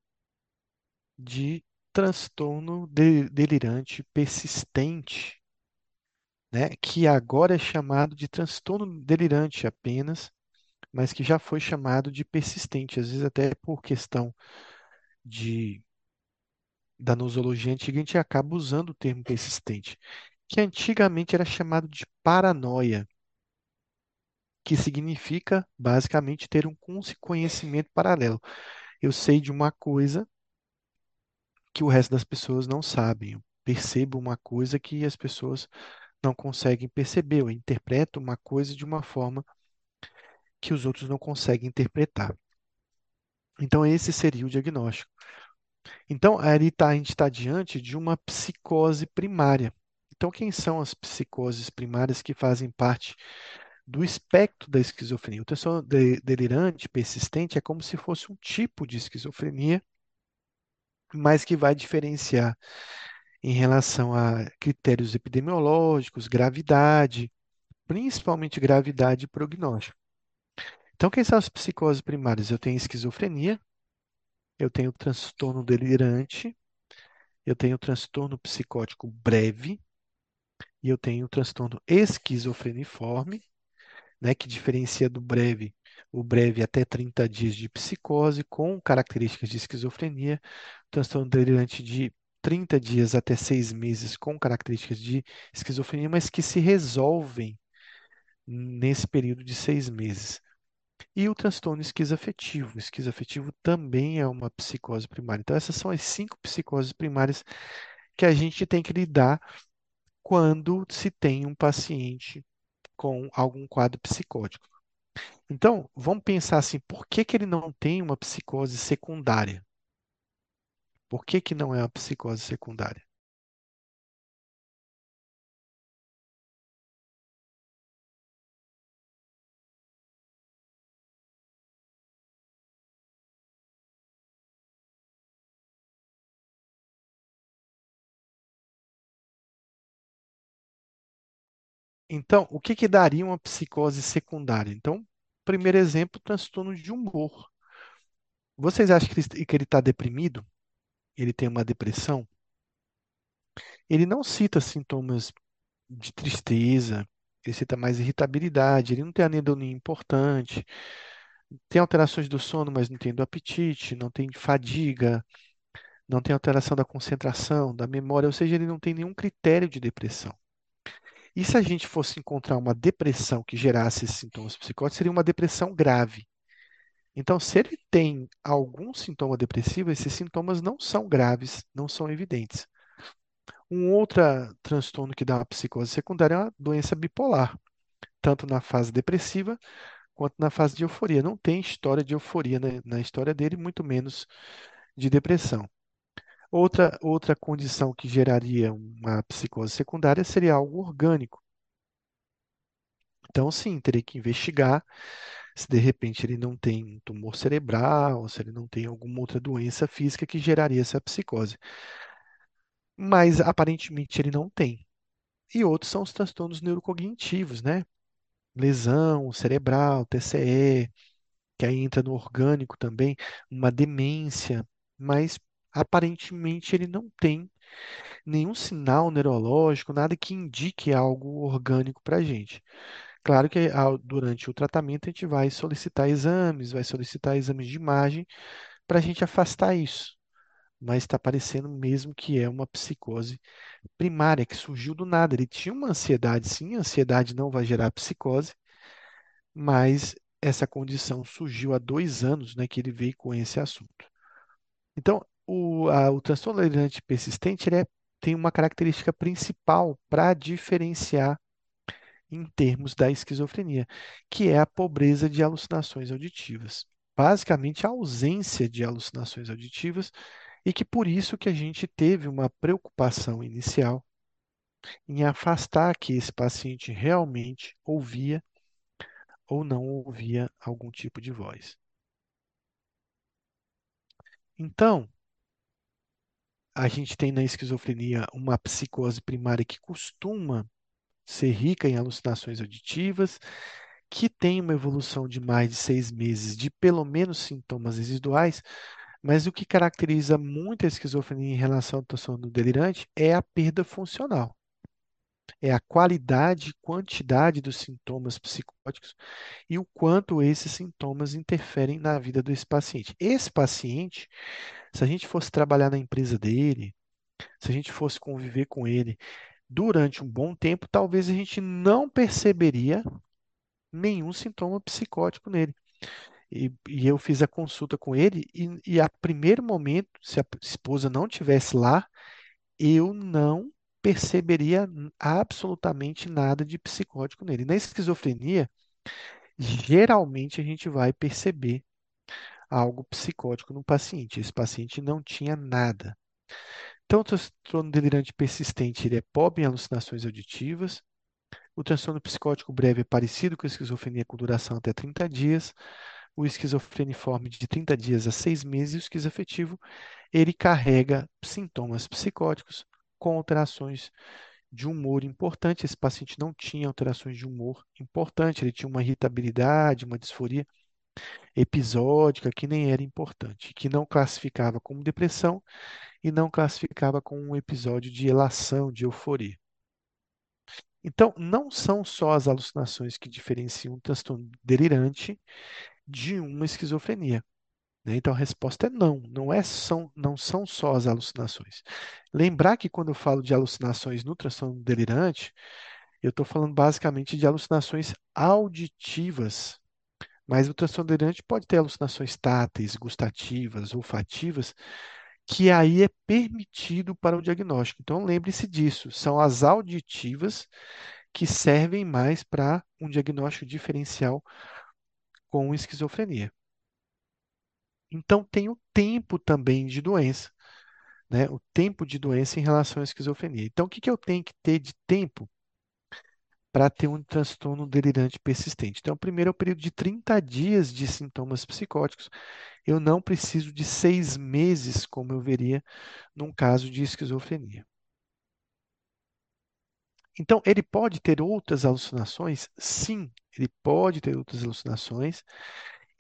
de transtorno de- delirante persistente, né? Que agora é chamado de transtorno delirante apenas, mas que já foi chamado de persistente, às vezes até por questão de da nosologia antiga, a gente acaba usando o termo persistente, que antigamente era chamado de paranoia, que significa basicamente ter um conhecimento paralelo. Eu sei de uma coisa que o resto das pessoas não sabem. Eu percebo uma coisa que as pessoas não conseguem perceber. Eu interpreto uma coisa de uma forma que os outros não conseguem interpretar. Então, esse seria o diagnóstico. Então, aí tá, a gente está diante de uma psicose primária. Então, quem são as psicoses primárias que fazem parte do espectro da esquizofrenia? O transtorno de- delirante persistente é como se fosse um tipo de esquizofrenia, mas que vai diferenciar em relação a critérios epidemiológicos, gravidade, principalmente gravidade e prognóstico. Então, quem são as psicoses primárias? Eu tenho esquizofrenia, eu tenho transtorno delirante, eu tenho transtorno psicótico breve e eu tenho transtorno esquizofreniforme, né, que diferencia do breve, o breve até 30 dias de psicose com características de esquizofrenia, transtorno delirante de 30 dias até 6 meses com características de esquizofrenia, mas que se resolvem nesse período de seis meses. E o transtorno esquizoafetivo. O esquizoafetivo também é uma psicose primária. Então, essas são as cinco psicoses primárias que a gente tem que lidar quando se tem um paciente com algum quadro psicótico. Então, vamos pensar assim, por que que ele não tem uma psicose secundária? Por que que não é uma psicose secundária? Então, o que que daria uma psicose secundária? Então, primeiro exemplo, transtorno de humor. Vocês acham que ele está deprimido? Ele tem uma depressão? Ele não cita sintomas de tristeza, ele cita mais irritabilidade, ele não tem anedonia importante, tem alterações do sono, mas não tem do apetite, não tem fadiga, não tem alteração da concentração, da memória, ou seja, ele não tem nenhum critério de depressão. E se a gente fosse encontrar uma depressão que gerasse esses sintomas psicóticos, seria uma depressão grave. Então, se ele tem algum sintoma depressivo, esses sintomas não são graves, não são evidentes. Um outro transtorno que dá uma psicose secundária é uma doença bipolar, tanto na fase depressiva quanto na fase de euforia. Não tem história de euforia na, na história dele, muito menos de depressão. Outra, outra condição que geraria uma psicose secundária seria algo orgânico. Então, sim, teria que investigar se de repente ele não tem um tumor cerebral, se ele não tem alguma outra doença física que geraria essa psicose. mas aparentemente ele não tem. E outros são os transtornos neurocognitivos, né? Lesão cerebral, TCE, que aí entra no orgânico também, uma demência, mas aparentemente ele não tem nenhum sinal neurológico, nada que indique algo orgânico para a gente. Claro que durante o tratamento a gente vai solicitar exames, vai solicitar exames de imagem para a gente afastar isso, mas está parecendo mesmo que é uma psicose primária que surgiu do nada. Ele tinha uma ansiedade, sim, a ansiedade não vai gerar psicose, mas essa condição surgiu há dois anos, né, que ele veio com esse assunto. Então, o, a- o transtorno delirante persistente ele é- tem uma característica principal para diferenciar em termos da esquizofrenia, que é a pobreza de alucinações auditivas. Basicamente, a ausência de alucinações auditivas e que por isso que a gente teve uma preocupação inicial em afastar que esse paciente realmente ouvia ou não ouvia algum tipo de voz. Então, a gente tem na esquizofrenia uma psicose primária que costuma ser rica em alucinações auditivas, que tem uma evolução de mais de seis meses de pelo menos sintomas residuais, mas o que caracteriza muito a esquizofrenia em relação ao transtorno delirante é a perda funcional. É a qualidade e quantidade dos sintomas psicóticos e o quanto esses sintomas interferem na vida desse paciente. Esse paciente, se a gente fosse trabalhar na empresa dele, se a gente fosse conviver com ele durante um bom tempo, talvez a gente não perceberia nenhum sintoma psicótico nele. E, e eu fiz a consulta com ele, e, e a primeiro momento, se a esposa não tivesse lá, eu não perceberia absolutamente nada de psicótico nele. Na esquizofrenia, geralmente a gente vai perceber algo psicótico no paciente. Esse paciente não tinha nada. Então, o transtorno delirante persistente, ele é pobre em alucinações auditivas. O transtorno psicótico breve é parecido com a esquizofrenia com duração até 30 dias. O esquizofreniforme de 30 dias a 6 meses e o esquizoafetivo, ele carrega sintomas psicóticos com alterações de humor importante. Esse paciente não tinha alterações de humor importante, ele tinha uma irritabilidade, uma disforia episódica que nem era importante, que não classificava como depressão e não classificava como um episódio de elação, de euforia. Então, não são só as alucinações que diferenciam um transtorno delirante de uma esquizofrenia. né? Então, a resposta é não, não, é, são, não são só as alucinações. Lembrar que quando eu falo de alucinações no transtorno delirante, eu estou falando basicamente de alucinações auditivas, mas o transtorno pode ter alucinações táteis, gustativas, olfativas, que aí é permitido para o diagnóstico. Então, lembre-se disso, são as auditivas que servem mais para um diagnóstico diferencial com esquizofrenia. Então, tem o tempo também de doença, né? O tempo de doença em relação à esquizofrenia. Então, o que que eu tenho que ter de tempo para ter um transtorno delirante persistente? Então, primeiro é o período de 30 dias de sintomas psicóticos. Eu não preciso de seis meses, como eu veria num caso de esquizofrenia. Então, ele pode ter outras alucinações? Sim, ele pode ter outras alucinações.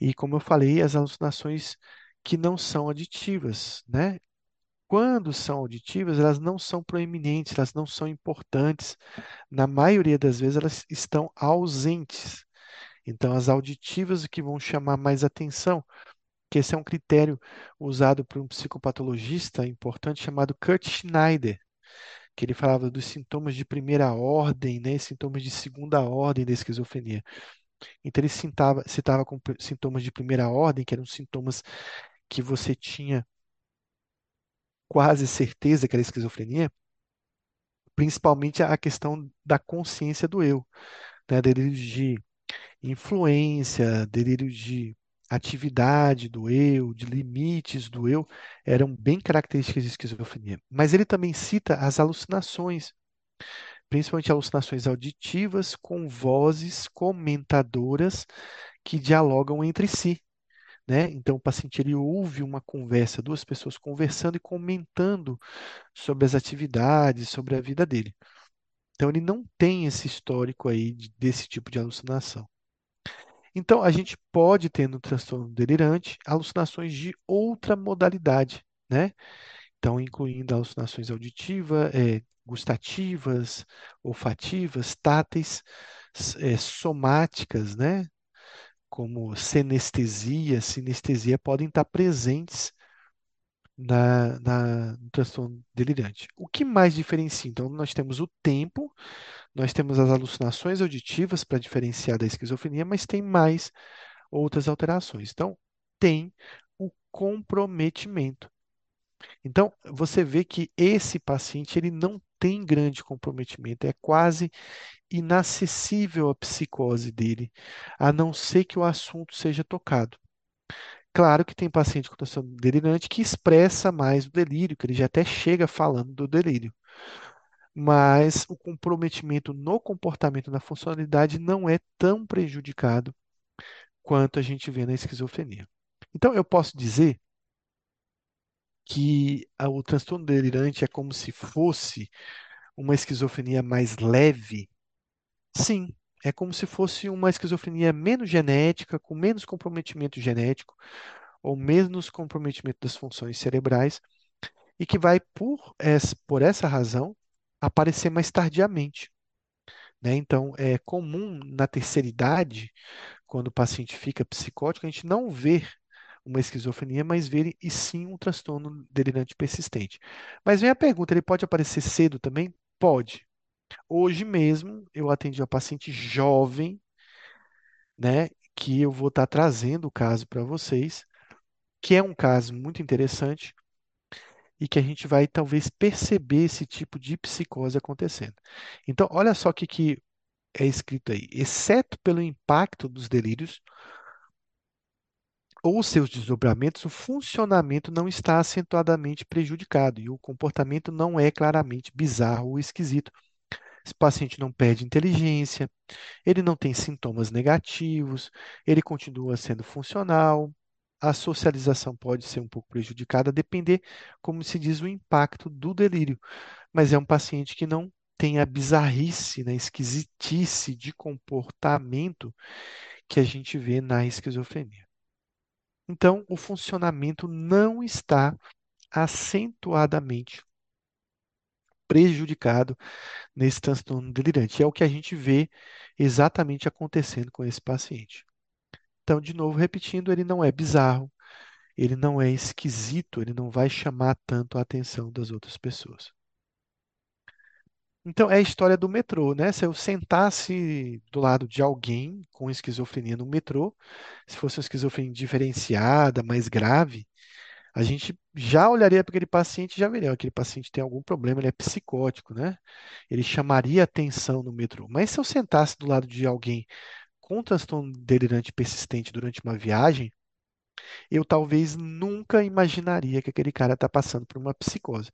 E, como eu falei, as alucinações que não são aditivas, né? Quando são auditivas, elas não são proeminentes, elas não são importantes. Na maioria das vezes, elas estão ausentes. Então, as auditivas que vão chamar mais atenção, que esse é um critério usado por um psicopatologista importante chamado Kurt Schneider, que ele falava dos sintomas de primeira ordem, né, sintomas de segunda ordem da esquizofrenia. Então, ele citava, citava com sintomas de primeira ordem, que eram sintomas que você tinha quase certeza que era esquizofrenia, principalmente a questão da consciência do eu, né? Delírios de influência, delírios de atividade do eu, de limites do eu, eram bem características de esquizofrenia. Mas ele também cita as alucinações, principalmente alucinações auditivas com vozes comentadoras que dialogam entre si. Né? Então, o paciente ele ouve uma conversa, duas pessoas conversando e comentando sobre as atividades, sobre a vida dele. Então, ele não tem esse histórico aí de- desse tipo de alucinação. Então, a gente pode ter no transtorno delirante alucinações de outra modalidade, né? Então, incluindo alucinações auditivas, eh, gustativas, olfativas, táteis, eh, somáticas, né? Como senestesia, sinestesia, podem estar presentes na, na- no transtorno delirante. O que mais diferencia? Então, nós temos o tempo, nós temos as alucinações auditivas para diferenciar da esquizofrenia, mas tem mais outras alterações. Então, tem o comprometimento. Então, você vê que esse paciente ele não tem grande comprometimento, é quase inacessível a psicose dele, a não ser que o assunto seja tocado. Claro que tem paciente com transtorno delirante que expressa mais o delírio, que ele já até chega falando do delírio. Mas o comprometimento no comportamento, na funcionalidade, não é tão prejudicado quanto a gente vê na esquizofrenia. Então, eu posso dizer que o transtorno delirante é como se fosse uma esquizofrenia mais leve? Sim, é como se fosse uma esquizofrenia menos genética, com menos comprometimento genético, ou menos comprometimento das funções cerebrais, e que vai, por essa, por essa razão, aparecer mais tardiamente. né? Então, é comum na terceira idade, quando o paciente fica psicótico, a gente não ver uma esquizofrenia, mas ver e sim um transtorno delirante persistente. Mas vem a pergunta, ele pode aparecer cedo também? Pode. Hoje mesmo eu atendi uma paciente jovem, né, que eu vou estar trazendo o caso para vocês, que é um caso muito interessante e que a gente vai talvez perceber esse tipo de psicose acontecendo. Então, olha só o que, que é escrito aí. Exceto pelo impacto dos delírios ou seus desdobramentos, o funcionamento não está acentuadamente prejudicado e o comportamento não é claramente bizarro ou esquisito. Esse paciente não perde inteligência, ele não tem sintomas negativos, ele continua sendo funcional. A socialização pode ser um pouco prejudicada, depender, como se diz, o impacto do delírio. Mas é um paciente que não tem a bizarrice, né, esquisitice de comportamento que a gente vê na esquizofrenia. Então, o funcionamento não está acentuadamente prejudicado nesse transtorno delirante. É o que a gente vê exatamente acontecendo com esse paciente. Então, de novo, repetindo, ele não é bizarro, ele não é esquisito, ele não vai chamar tanto a atenção das outras pessoas. Então, é a história do metrô, né? Se eu sentasse do lado de alguém com esquizofrenia no metrô, se fosse uma esquizofrenia diferenciada, mais grave, a gente já olharia para aquele paciente e já veria, aquele paciente tem algum problema, ele é psicótico, né? Ele chamaria atenção no metrô. Mas se eu sentasse do lado de alguém com transtorno delirante persistente durante uma viagem, eu talvez nunca imaginaria que aquele cara está passando por uma psicose.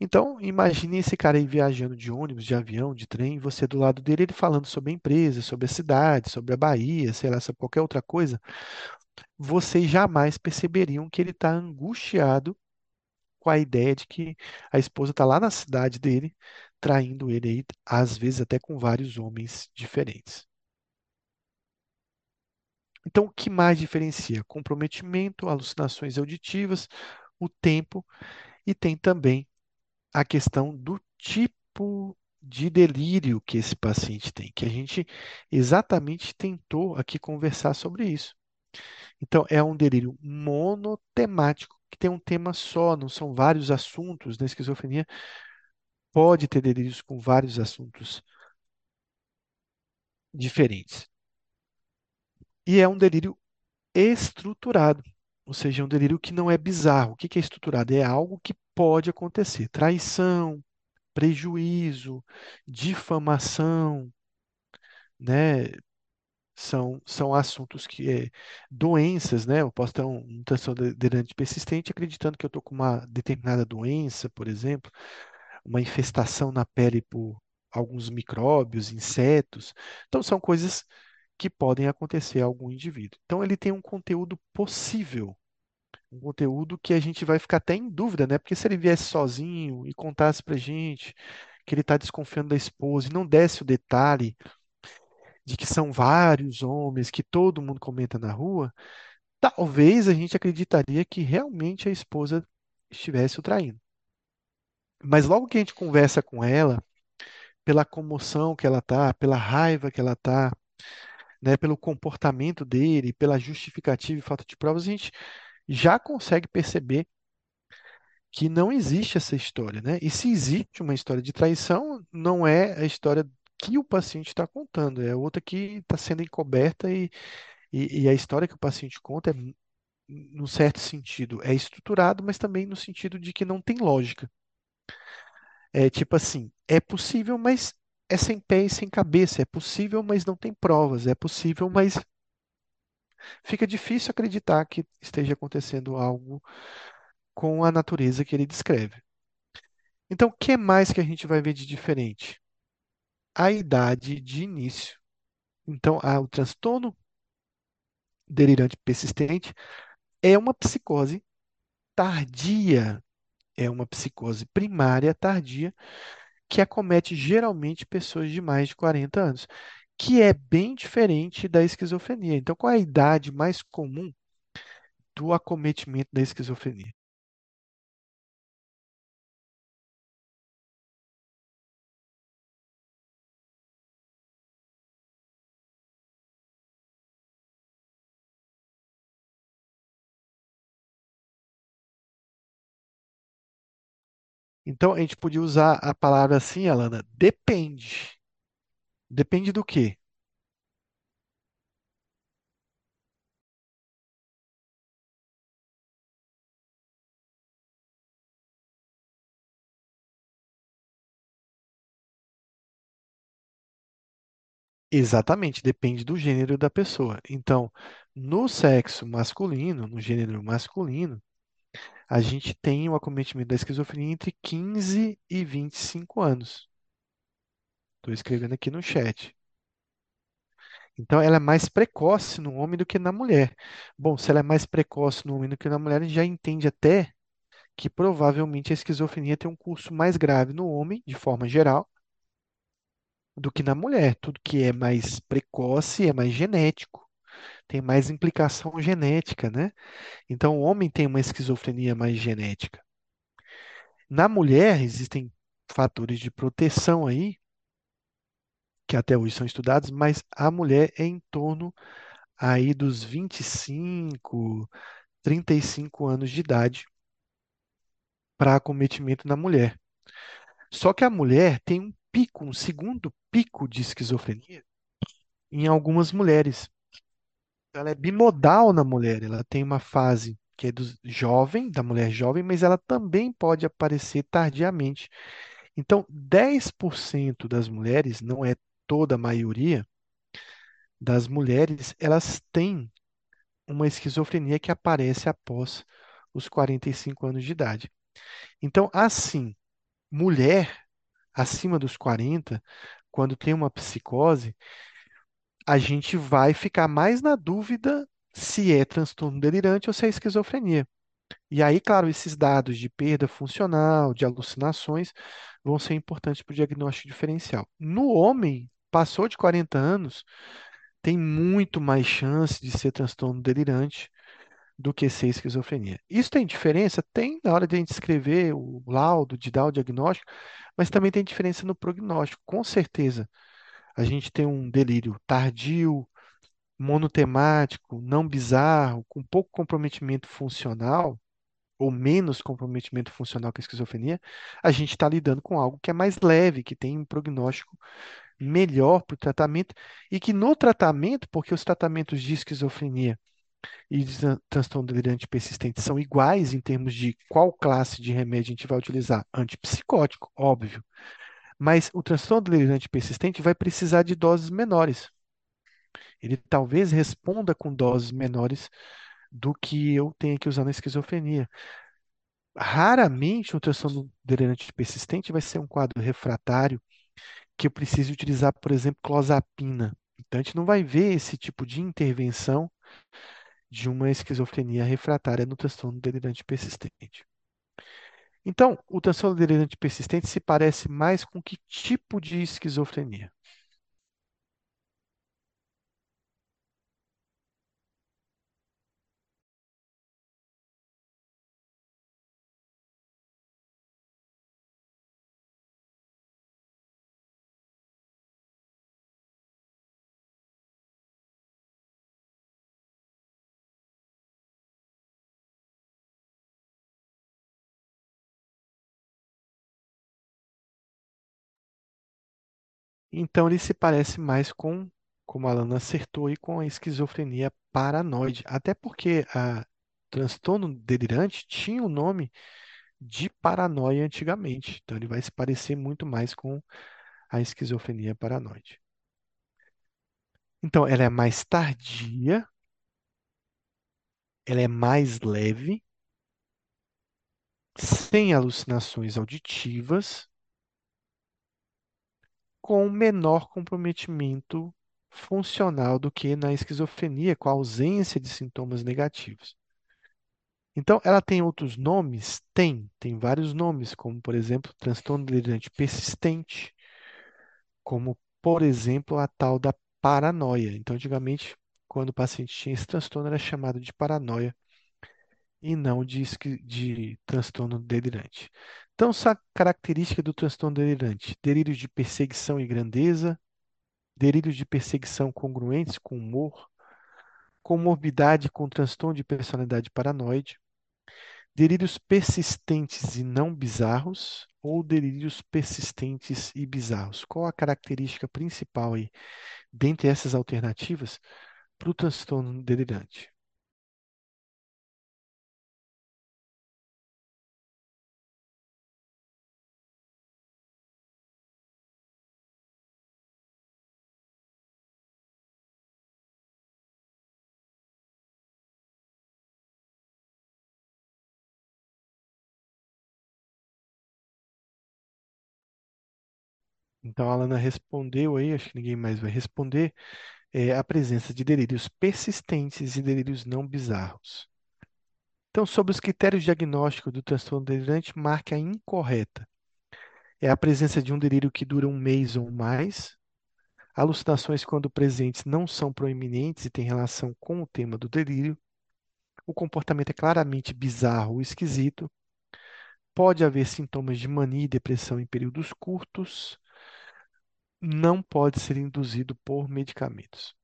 Então, imagine esse cara aí viajando de ônibus, de avião, de trem, e você do lado dele, ele falando sobre a empresa, sobre a cidade, sobre a Bahia, sei lá, sobre qualquer outra coisa. Vocês jamais perceberiam que ele está angustiado com a ideia de que a esposa está lá na cidade dele, traindo ele aí, às vezes até com vários homens diferentes. Então, o que mais diferencia? Comprometimento, alucinações auditivas, o tempo e tem também a questão do tipo de delírio que esse paciente tem, que a gente exatamente tentou aqui conversar sobre isso. Então, é um delírio monotemático, que tem um tema só, não são vários assuntos. Na esquizofrenia, pode ter delírios com vários assuntos diferentes. E é um delírio estruturado, ou seja, é um delírio que não é bizarro. O que é estruturado? É algo que pode acontecer. Traição, prejuízo, difamação, né? São, são assuntos que é, doenças, né? Eu posso ter um, um transtorno delirante persistente acreditando que eu estou com uma determinada doença, por exemplo, uma infestação na pele por alguns micróbios, insetos. Então, são coisas que podem acontecer a algum indivíduo. Então, ele tem um conteúdo possível, um conteúdo que a gente vai ficar até em dúvida, né? Porque se ele viesse sozinho e contasse pra gente que ele está desconfiando da esposa e não desse o detalhe de que são vários homens que todo mundo comenta na rua, talvez a gente acreditaria que realmente a esposa estivesse o traindo. Mas logo que a gente conversa com ela, pela comoção que ela tá, pela raiva que ela tá, né, pelo comportamento dele, pela justificativa e falta de provas, a gente já consegue perceber que não existe essa história, né? E se existe uma história de traição, não é a história que o paciente está contando, é outra que está sendo encoberta e, e, e, a história que o paciente conta é, num certo sentido, é estruturado, mas também no sentido de que não tem lógica. É tipo assim, é possível, mas é sem pé e sem cabeça. É possível, mas não tem provas. É possível, mas fica difícil acreditar que esteja acontecendo algo com a natureza que ele descreve. Então, o que mais que a gente vai ver de diferente? A idade de início. Então, o transtorno delirante persistente é uma psicose tardia, é uma psicose primária tardia que acomete geralmente pessoas de mais de 40 anos, que é bem diferente da esquizofrenia. Então, qual é a idade mais comum do acometimento da esquizofrenia? Então, a gente podia usar a palavra assim, Alana, depende. Depende do quê? Exatamente, depende do gênero da pessoa. Então, no sexo masculino, no gênero masculino, a gente tem o acometimento da esquizofrenia entre 15 e 25 anos. Estou escrevendo aqui no chat. Então, ela é mais precoce no homem do que na mulher. Bom, se ela é mais precoce no homem do que na mulher, a gente já entende até que provavelmente a esquizofrenia tem um curso mais grave no homem, de forma geral, do que na mulher. Tudo que é mais precoce é mais genético, tem mais implicação genética, né? Então, o homem tem uma esquizofrenia mais genética. Na mulher, existem fatores de proteção aí, que até hoje são estudados, mas a mulher é em torno aí dos 25, 35 anos de idade para acometimento na mulher. Só que a mulher tem um pico, um segundo pico de esquizofrenia em algumas mulheres. Ela é bimodal na mulher, ela tem uma fase que é do jovem, da mulher jovem, mas ela também pode aparecer tardiamente. Então, 10% das mulheres, não é toda a maioria das mulheres, elas têm uma esquizofrenia que aparece após os 45 anos de idade. Então, assim, mulher acima dos 40, quando tem uma psicose, a gente vai ficar mais na dúvida se é transtorno delirante ou se é esquizofrenia. E aí, claro, esses dados de perda funcional, de alucinações, vão ser importantes para o diagnóstico diferencial. No homem, passou de 40 anos, tem muito mais chance de ser transtorno delirante do que ser esquizofrenia. Isso tem diferença? Tem na hora de a gente escrever o laudo, de dar o diagnóstico, mas também tem diferença no prognóstico. Com certeza, a gente tem um delírio tardio, monotemático, não bizarro, com pouco comprometimento funcional, ou menos comprometimento funcional que a esquizofrenia, a gente está lidando com algo que é mais leve, que tem um prognóstico melhor para o tratamento, e que no tratamento, porque os tratamentos de esquizofrenia e de transtorno delirante persistente são iguais em termos de qual classe de remédio a gente vai utilizar. Antipsicótico, óbvio. Mas o transtorno delirante persistente vai precisar de doses menores. Ele talvez responda com doses menores do que eu tenho que usar na esquizofrenia. Raramente o transtorno delirante persistente vai ser um quadro refratário que eu precise utilizar, por exemplo, clozapina. Então, a gente não vai ver esse tipo de intervenção de uma esquizofrenia refratária no transtorno delirante persistente. Então, o transtorno delirante persistente se parece mais com que tipo de esquizofrenia? Então, ele se parece mais com, como a Alana acertou, aí, com a esquizofrenia paranoide. Até porque a transtorno delirante tinha o nome de paranoia antigamente. Então, ele vai se parecer muito mais com a esquizofrenia paranoide. Então, ela é mais tardia, ela é mais leve, sem alucinações auditivas, com menor comprometimento funcional do que na esquizofrenia, com a ausência de sintomas negativos. Então, ela tem outros nomes? Tem, tem vários nomes, como, por exemplo, transtorno delirante persistente, como, por exemplo, a tal da paranoia. Então, antigamente, quando o paciente tinha esse transtorno, era chamado de paranoia e não de, de transtorno delirante. Então, essa característica do transtorno delirante: delírios de perseguição e grandeza, delírios de perseguição congruentes com humor, comorbidade com transtorno de personalidade paranoide, delírios persistentes e não bizarros, ou delírios persistentes e bizarros. Qual a característica principal aí, dentre essas alternativas, para o transtorno delirante? Então, a Alana respondeu aí, acho que ninguém mais vai responder, é a presença de delírios persistentes e delírios não bizarros. Então, sobre os critérios diagnósticos do transtorno delirante, marque a incorreta. É a presença de um delírio que dura um mês ou mais, alucinações quando presentes não são proeminentes e têm relação com o tema do delírio, o comportamento é claramente bizarro ou esquisito, pode haver sintomas de mania e depressão em períodos curtos, não pode ser induzido por medicamentos.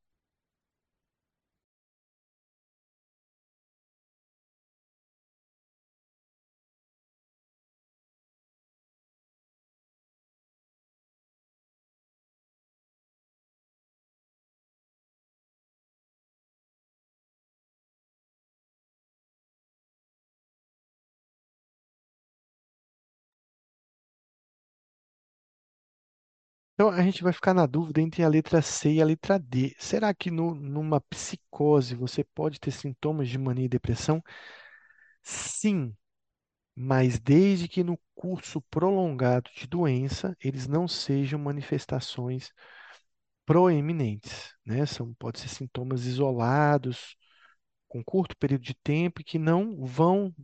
Então, a gente vai ficar na dúvida entre a letra C e a letra D. Será que no, numa psicose você pode ter sintomas de mania e depressão? Sim, mas desde que no curso prolongado de doença eles não sejam manifestações proeminentes, né? São, pode ser sintomas isolados, com curto período de tempo e que não vão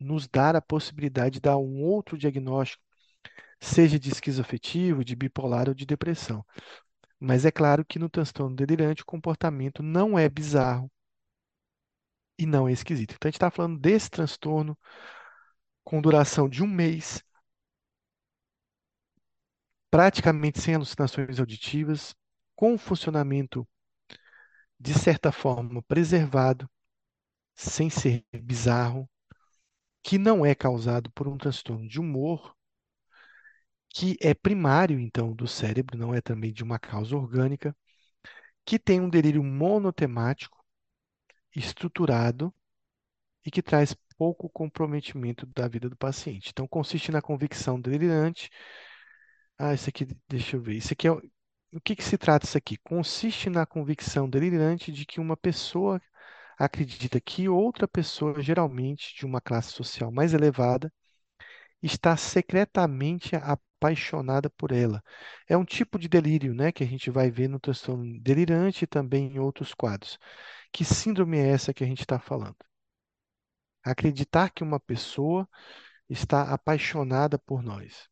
nos dar a possibilidade de dar um outro diagnóstico seja de esquizoafetivo, de bipolar ou de depressão. Mas é claro que no transtorno delirante o comportamento não é bizarro e não é esquisito. Então a gente está falando desse transtorno com duração de um mês, praticamente sem alucinações auditivas, com funcionamento de certa forma preservado, sem ser bizarro, que não é causado por um transtorno de humor que é primário, então, do cérebro, não é também de uma causa orgânica, que tem um delírio monotemático, estruturado e que traz pouco comprometimento da vida do paciente. Então, consiste na convicção delirante. Ah, isso aqui, deixa eu ver. Isso aqui é. O que que se trata isso aqui? Consiste na convicção delirante de que uma pessoa acredita que outra pessoa, geralmente de uma classe social mais elevada, está secretamente apaixonada por ela. É um tipo de delírio, né, que a gente vai ver no transtorno delirante e também em outros quadros. Que síndrome é essa que a gente está falando? Acreditar que uma pessoa está apaixonada por nós.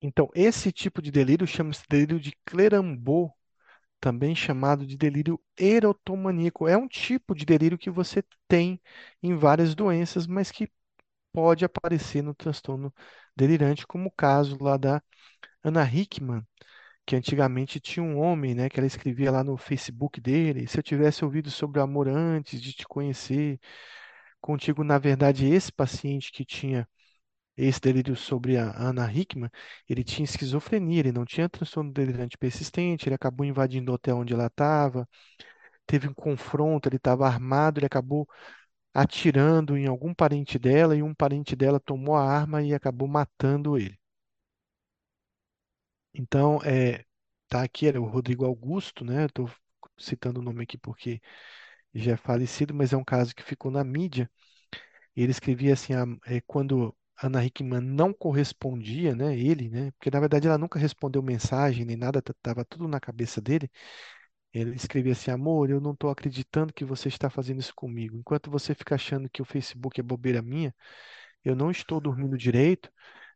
Então, esse tipo de delírio chama-se delírio de Clerambault, também chamado de delírio erotomaníaco. É um tipo de delírio que você tem em várias doenças, mas que pode aparecer no transtorno delirante, como o caso lá da Ana Hickman, que antigamente tinha um homem, né, que ela escrevia lá no Facebook dele, se eu tivesse ouvido sobre o amor antes de te conhecer, contigo, na verdade, esse paciente que tinha esse delírio sobre a Ana Hickman, ele tinha esquizofrenia, ele não tinha transtorno delirante persistente, ele acabou invadindo o hotel onde ela estava, teve um confronto, ele estava armado, ele acabou atirando em algum parente dela e um parente dela tomou a arma e acabou matando ele. Então, é, tá aqui, era o Rodrigo Augusto, né? Estou citando o nome aqui porque já é falecido, mas é um caso que ficou na mídia. Ele escrevia assim, a- é, quando Ana Hickman não correspondia, né? Ele, né? Porque na verdade ela nunca respondeu mensagem nem nada, estava tudo na cabeça dele. Ele escrevia assim: Amor, eu não estou acreditando que você está fazendo isso comigo. Enquanto você fica achando que o Facebook é bobeira minha, eu não estou dormindo direito,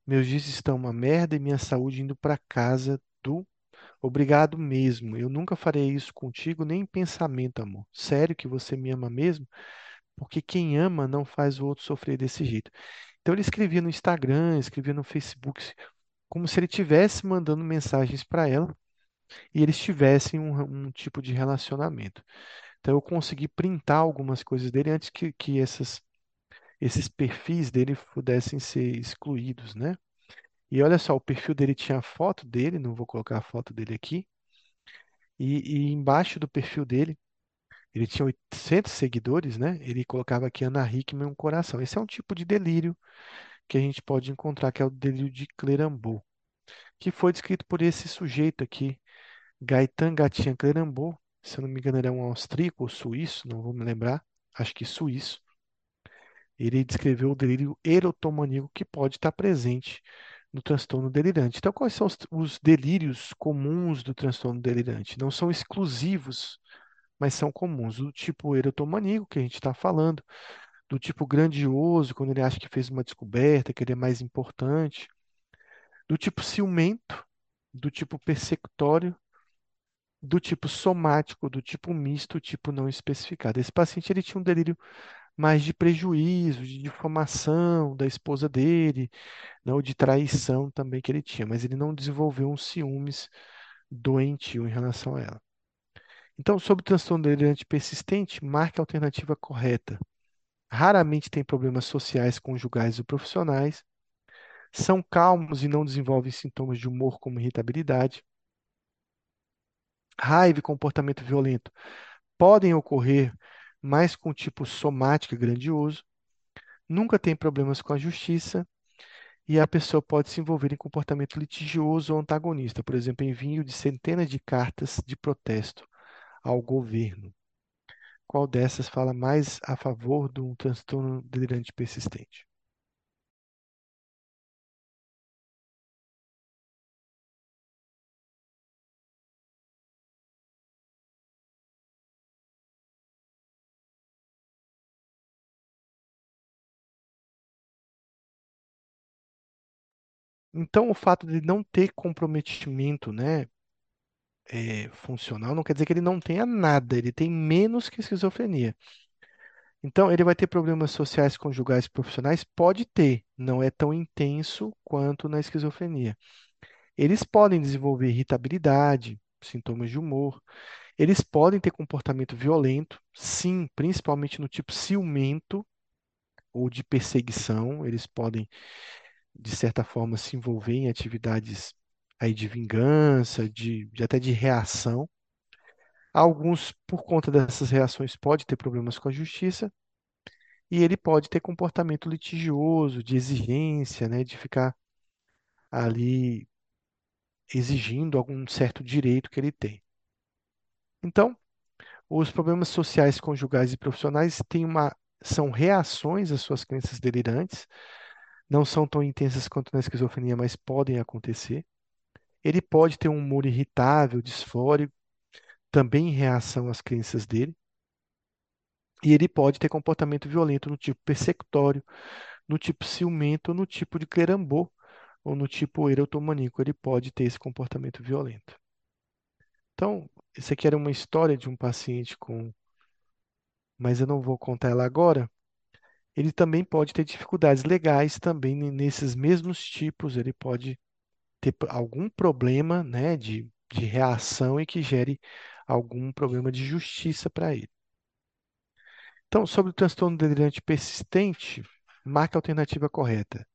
meus dias estão uma merda e minha saúde indo para casa do obrigado mesmo. Eu nunca farei isso contigo, nem em pensamento, amor. Sério que você me ama mesmo? Porque quem ama não faz o outro sofrer desse jeito. Então ele escrevia no Instagram, escrevia no Facebook, como se ele estivesse mandando mensagens para ela e eles tivessem um, um tipo de relacionamento. Então eu consegui printar algumas coisas dele antes que, que essas, esses perfis dele pudessem ser excluídos, né? E olha só, o perfil dele tinha a foto dele, não vou colocar a foto dele aqui, e, e embaixo do perfil dele, ele tinha 800 seguidores, né? Ele colocava aqui Ana Hickman um coração. Esse é um tipo de delírio que a gente pode encontrar, que é o delírio de Clerambault, que foi descrito por esse sujeito aqui, Gaetan Gatian Clerambault, se eu não me engano, ele é um austríaco ou suíço, não vou me lembrar, acho que suíço. Ele descreveu o delírio erotomaníaco que pode estar presente no transtorno delirante. Então, quais são os, os delírios comuns do transtorno delirante? Não são exclusivos, mas são comuns. Do tipo erotomaníaco, que a gente está falando, do tipo grandioso, quando ele acha que fez uma descoberta, que ele é mais importante, do tipo ciumento, do tipo persecutório, do tipo somático, do tipo misto, tipo não especificado. Esse paciente ele tinha um delírio mais de prejuízo, de difamação da esposa dele, né, ou de traição também que ele tinha, mas ele não desenvolveu um ciúmes doentio em relação a ela. Então, sobre o transtorno delirante persistente, marque a alternativa correta. Raramente tem problemas sociais, conjugais ou profissionais. São calmos e não desenvolvem sintomas de humor como irritabilidade. Raiva e comportamento violento podem ocorrer, mas com tipo somático e grandioso. Nunca tem problemas com a justiça e a pessoa pode se envolver em comportamento litigioso ou antagonista, por exemplo, envio de centenas de cartas de protesto ao governo. Qual dessas fala mais a favor de um transtorno delirante persistente? Então, o fato de não ter comprometimento, né, é, funcional não quer dizer que ele não tenha nada, ele tem menos que esquizofrenia. Então, ele vai ter problemas sociais, conjugais, profissionais? Pode ter, não é tão intenso quanto na esquizofrenia. Eles podem desenvolver irritabilidade, sintomas de humor. Eles podem ter comportamento violento, sim, principalmente no tipo ciumento ou de perseguição. Eles podem, de certa forma, se envolver em atividades aí de vingança, de, de até de reação. Alguns, por conta dessas reações, podem ter problemas com a justiça. E ele pode ter comportamento litigioso, de exigência, né, de ficar ali exigindo algum certo direito que ele tem. Então, os problemas sociais, conjugais e profissionais têm uma, são reações às suas crenças delirantes, não são tão intensas quanto na esquizofrenia, mas podem acontecer. Ele pode ter um humor irritável, disfórico, também em reação às crenças dele. E ele pode ter comportamento violento no tipo persecutório, no tipo ciumento, no tipo de clerambô, ou no tipo erotomaníaco. Ele pode ter esse comportamento violento. Então, isso aqui era uma história de um paciente com, mas eu não vou contar ela agora. Ele também pode ter dificuldades legais também nesses mesmos tipos. Ele pode ter algum problema, né, de, de reação e que gere algum problema de justiça para ele. Então, sobre o transtorno delirante persistente, marque a alternativa correta.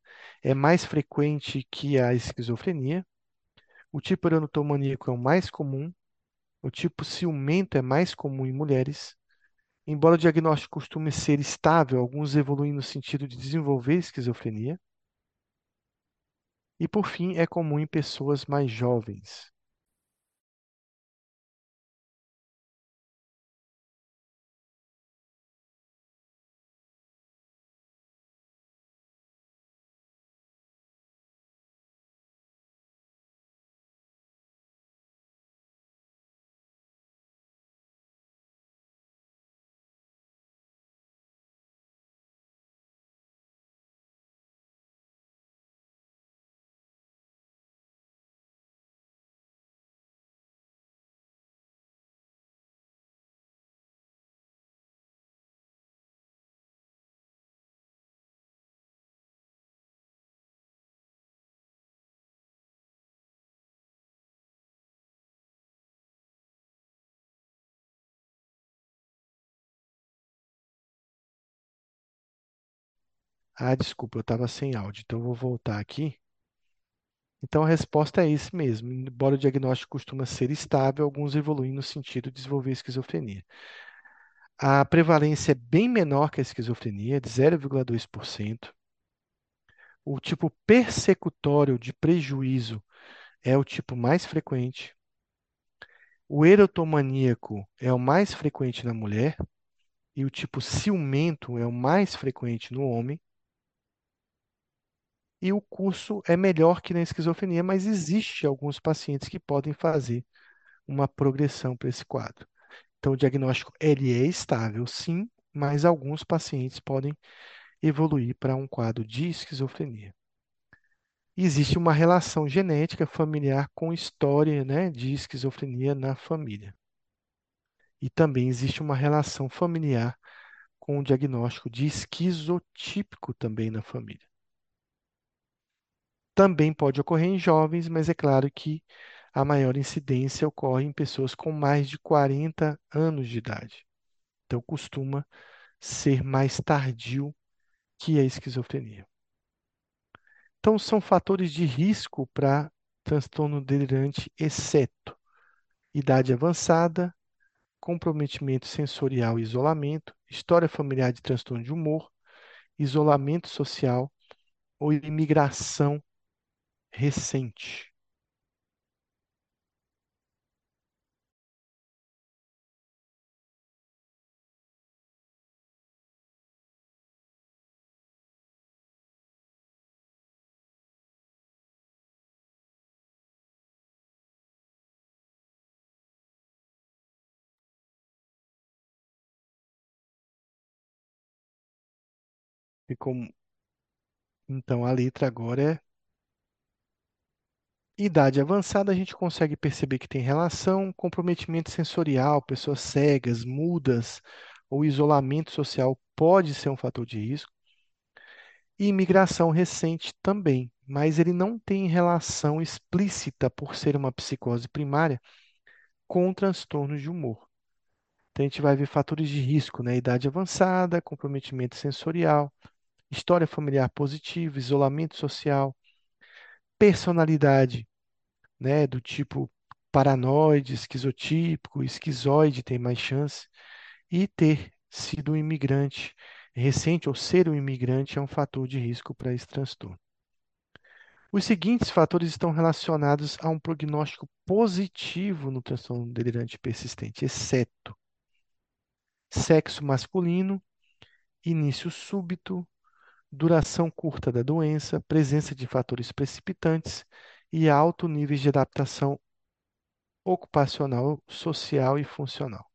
É mais frequente que a esquizofrenia. O tipo erotomaníaco é o mais comum. O tipo ciumento é mais comum em mulheres. Embora o diagnóstico costume ser estável, alguns evoluem no sentido de desenvolver esquizofrenia. E, por fim, é comum em pessoas mais jovens. Ah, desculpa, eu estava sem áudio, então eu vou voltar aqui. Então a resposta é esse mesmo. Embora o diagnóstico costuma ser estável, alguns evoluem no sentido de desenvolver esquizofrenia. A prevalência é bem menor que a esquizofrenia, de 0,2%. O tipo persecutório de prejuízo é o tipo mais frequente. O erotomaníaco é o mais frequente na mulher. E o tipo ciumento é o mais frequente no homem e o curso é melhor que na esquizofrenia, mas existe alguns pacientes que podem fazer uma progressão para esse quadro. Então, o diagnóstico ele é estável, sim, mas alguns pacientes podem evoluir para um quadro de esquizofrenia. Existe uma relação genética familiar com história né, de esquizofrenia na família. E também existe uma relação familiar com o diagnóstico de esquizotípico também na família. Também pode ocorrer em jovens, mas é claro que a maior incidência ocorre em pessoas com mais de 40 anos de idade. Então, costuma ser mais tardio que a esquizofrenia. Então, são fatores de risco para transtorno delirante, exceto idade avançada, comprometimento sensorial e isolamento, história familiar de transtorno de humor, isolamento social ou imigração recente. Ficou... Então, a letra agora é Idade avançada, a gente consegue perceber que tem relação, comprometimento sensorial, pessoas cegas, mudas ou isolamento social pode ser um fator de risco. E imigração recente também, mas ele não tem relação explícita por ser uma psicose primária com transtornos de humor. Então a gente vai ver fatores de risco, né? Idade avançada, comprometimento sensorial, história familiar positiva, isolamento social, personalidade, né, do tipo paranoide, esquizotípico, esquizoide tem mais chance, e ter sido um imigrante recente ou ser um imigrante é um fator de risco para esse transtorno. Os seguintes fatores estão relacionados a um prognóstico positivo no transtorno delirante persistente, exceto sexo masculino, início súbito, duração curta da doença, presença de fatores precipitantes e alto nível de adaptação ocupacional, social e funcional.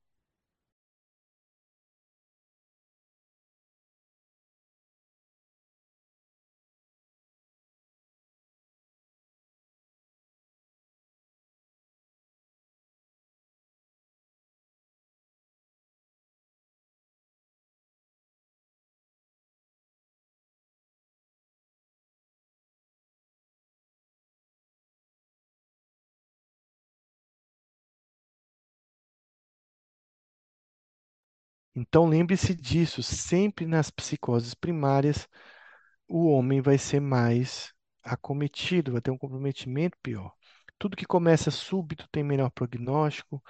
Então lembre-se disso, sempre nas psicoses primárias, o homem vai ser mais acometido, vai ter um comprometimento pior. Tudo que começa súbito tem melhor prognóstico,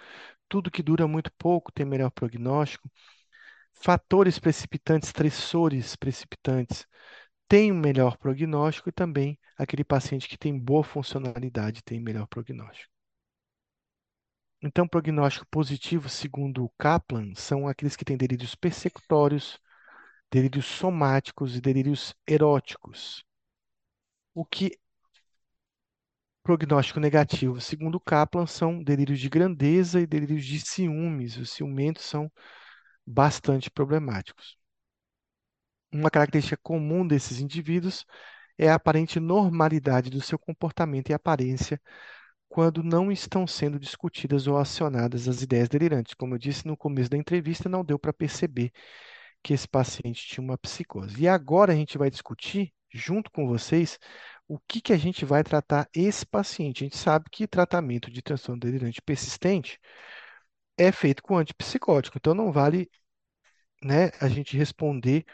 tudo que dura muito pouco tem melhor prognóstico. Fatores precipitantes, estressores precipitantes, tem um melhor prognóstico e também aquele paciente que tem boa funcionalidade tem melhor prognóstico. Então, prognóstico positivo, segundo o Kaplan, são aqueles que têm delírios persecutórios, delírios somáticos e delírios eróticos. O que prognóstico negativo, segundo o Kaplan, são delírios de grandeza e delírios de ciúmes. Os ciumentos são bastante problemáticos. Uma característica comum desses indivíduos é a aparente normalidade do seu comportamento e aparência quando não estão sendo discutidas ou acionadas as ideias delirantes. Como eu disse no começo da entrevista, não deu para perceber que esse paciente tinha uma psicose. E agora a gente vai discutir, junto com vocês, o que, que a gente vai tratar esse paciente. A gente sabe que tratamento de transtorno delirante persistente é feito com antipsicótico, então não vale né, a gente responder,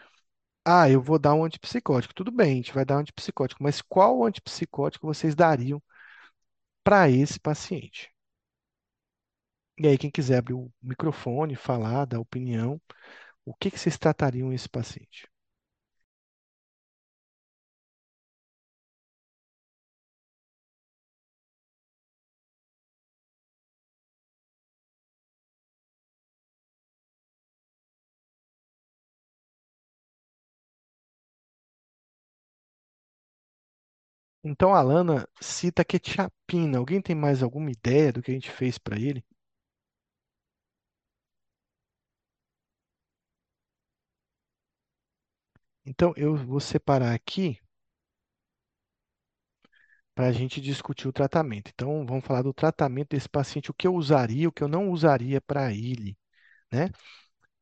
ah, eu vou dar um antipsicótico. Tudo bem, a gente vai dar um antipsicótico, mas qual antipsicótico vocês dariam para esse paciente. E aí, quem quiser abrir o microfone, falar, dar opinião, o que, que vocês tratariam esse paciente? Então, a Alana cita quetiapina. Alguém tem mais alguma ideia do que a gente fez para ele? Então, eu vou separar aqui para a gente discutir o tratamento. Então, vamos falar do tratamento desse paciente, o que eu usaria, o que eu não usaria para ele, né?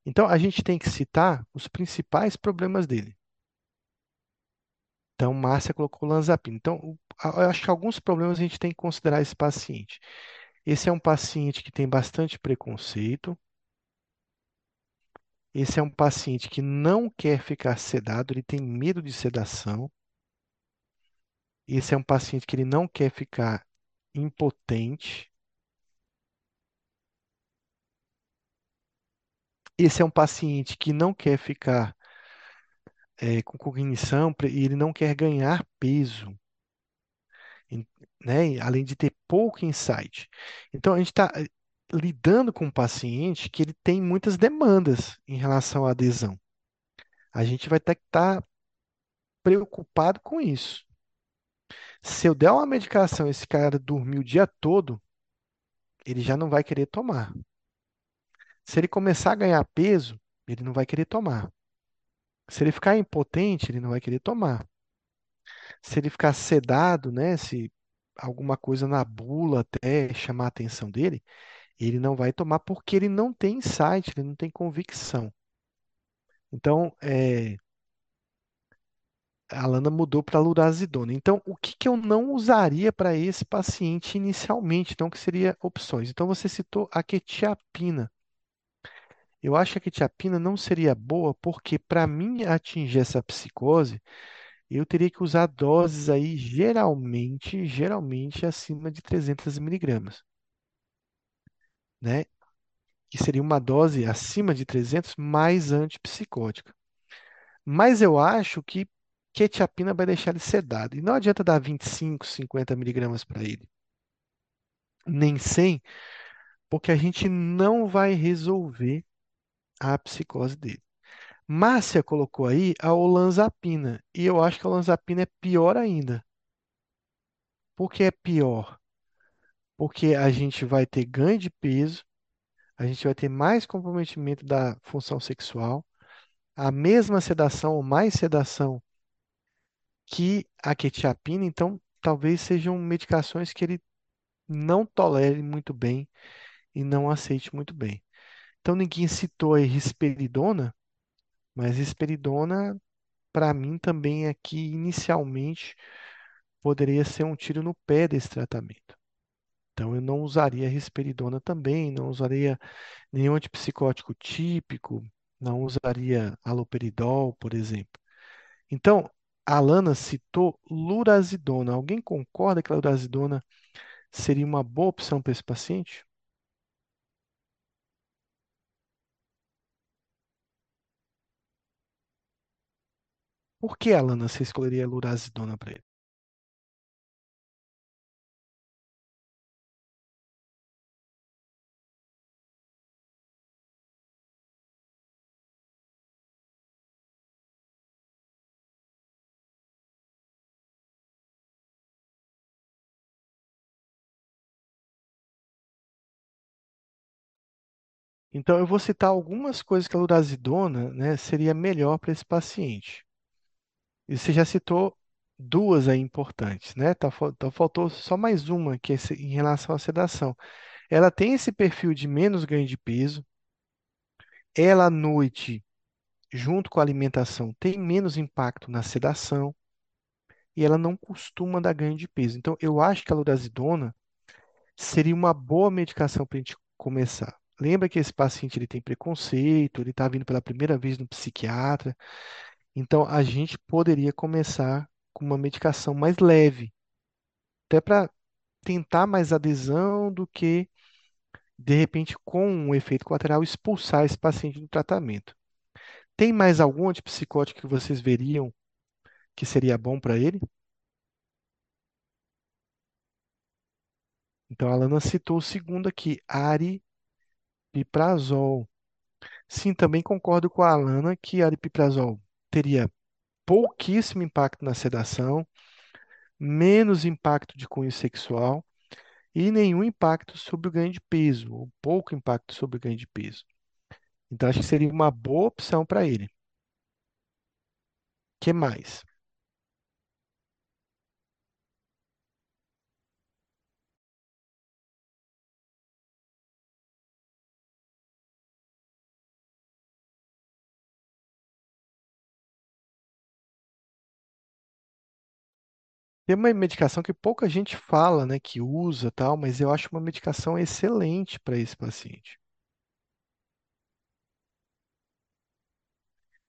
Então, a gente tem que citar os principais problemas dele. Então, Márcia colocou lanzapina. Então, eu acho que alguns problemas a gente tem que considerar esse paciente. Esse é um paciente que tem bastante preconceito. Esse é um paciente que não quer ficar sedado, ele tem medo de sedação. Esse é um paciente que ele não quer ficar impotente. Esse é um paciente que não quer ficar é, com cognição e ele não quer ganhar peso, né? Além de ter pouco insight. Então, a gente está eh, lidando com um paciente que ele tem muitas demandas em relação à adesão. A gente vai ter que estar tá preocupado com isso. Se eu der uma medicação esse cara dormir o dia todo, ele já não vai querer tomar. Se ele começar a ganhar peso, ele não vai querer tomar. Se ele ficar impotente, ele não vai querer tomar. Se ele ficar sedado, né, se alguma coisa na bula até chamar a atenção dele, ele não vai tomar porque ele não tem insight, ele não tem convicção. Então, é, a Lana mudou para lurazidona. Então, o que, que eu não usaria para esse paciente inicialmente? Então, que seria opções? Então, você citou a quetiapina. Eu acho que a quetiapina não seria boa porque, para mim atingir essa psicose, eu teria que usar doses aí, geralmente, geralmente acima de 300 miligramas, né? Que seria uma dose acima de 300 mais antipsicótica. Mas eu acho que quetiapina vai deixar ele sedado. E não adianta dar 25, 50 miligramas para ele, nem 100, porque a gente não vai resolver a psicose dele. Márcia colocou aí a olanzapina, e eu acho que a olanzapina é pior ainda. Por que é pior? Porque a gente vai ter ganho de peso, a gente vai ter mais comprometimento da função sexual, a mesma sedação ou mais sedação que a quetiapina, então talvez sejam medicações que ele não tolere muito bem e não aceite muito bem. Então ninguém citou a risperidona, mas risperidona para mim também aqui inicialmente poderia ser um tiro no pé desse tratamento. Então eu não usaria risperidona também, não usaria nenhum antipsicótico típico, não usaria haloperidol, por exemplo. Então, a Alana citou lurazidona. Alguém concorda que a lurazidona seria uma boa opção para esse paciente? Por que, Alana, você escolheria lurazidona para ele? Então, eu vou citar algumas coisas que a lurazidona, né, seria melhor para esse paciente. E você já citou duas aí importantes, né? Tá, tá- faltou só mais uma, que é em relação à sedação. Ela tem esse perfil de menos ganho de peso, ela à noite, junto com a alimentação, tem menos impacto na sedação e ela não costuma dar ganho de peso. Então, eu acho que a lurazidona seria uma boa medicação para a gente começar. Lembra que esse paciente ele tem preconceito, ele está vindo pela primeira vez no psiquiatra, então a gente poderia começar com uma medicação mais leve, até para tentar mais adesão do que, de repente, com um efeito colateral, expulsar esse paciente do tratamento. Tem mais algum antipsicótico que vocês veriam que seria bom para ele? Então, a Alana citou o segundo aqui, aripiprazol. Sim, também concordo com a Alana que aripiprazol teria pouquíssimo impacto na sedação, menos impacto de cunho sexual e nenhum impacto sobre o ganho de peso, ou pouco impacto sobre o ganho de peso. Então, acho que seria uma boa opção para ele. que mais? Tem uma medicação que pouca gente fala, né, que usa tal, mas eu acho uma medicação excelente para esse paciente.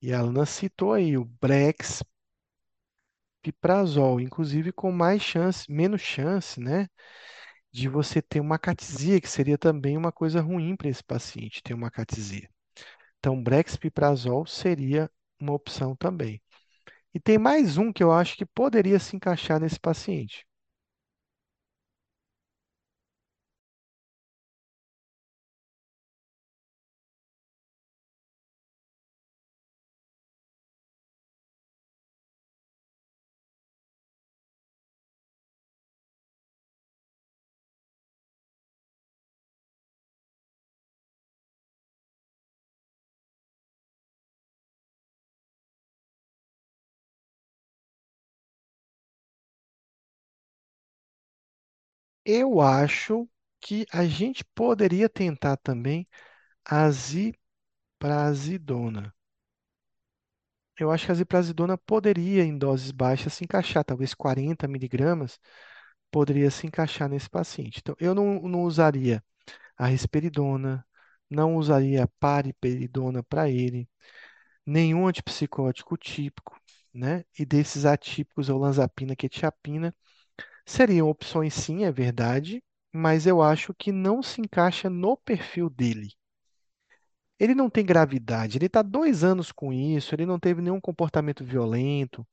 E a Alana citou aí o Brexpiprazol, inclusive com mais chance, menos chance, né, de você ter uma catisia, que seria também uma coisa ruim para esse paciente ter uma catisia. Então, Brexpiprazol seria uma opção também. E tem mais um que eu acho que poderia se encaixar nesse paciente. Eu acho que a gente poderia tentar também a ziprasidona. Eu acho que a ziprasidona poderia, em doses baixas, se encaixar, talvez 40 miligramas, poderia se encaixar nesse paciente. Então, eu não, não usaria a risperidona, não usaria a pariperidona para ele, nenhum antipsicótico típico, né? E desses atípicos, olanzapina, quetiapina, seriam opções sim, é verdade, mas eu acho que não se encaixa no perfil dele. Ele não tem gravidade, ele está dois anos com isso, ele não teve nenhum comportamento violento,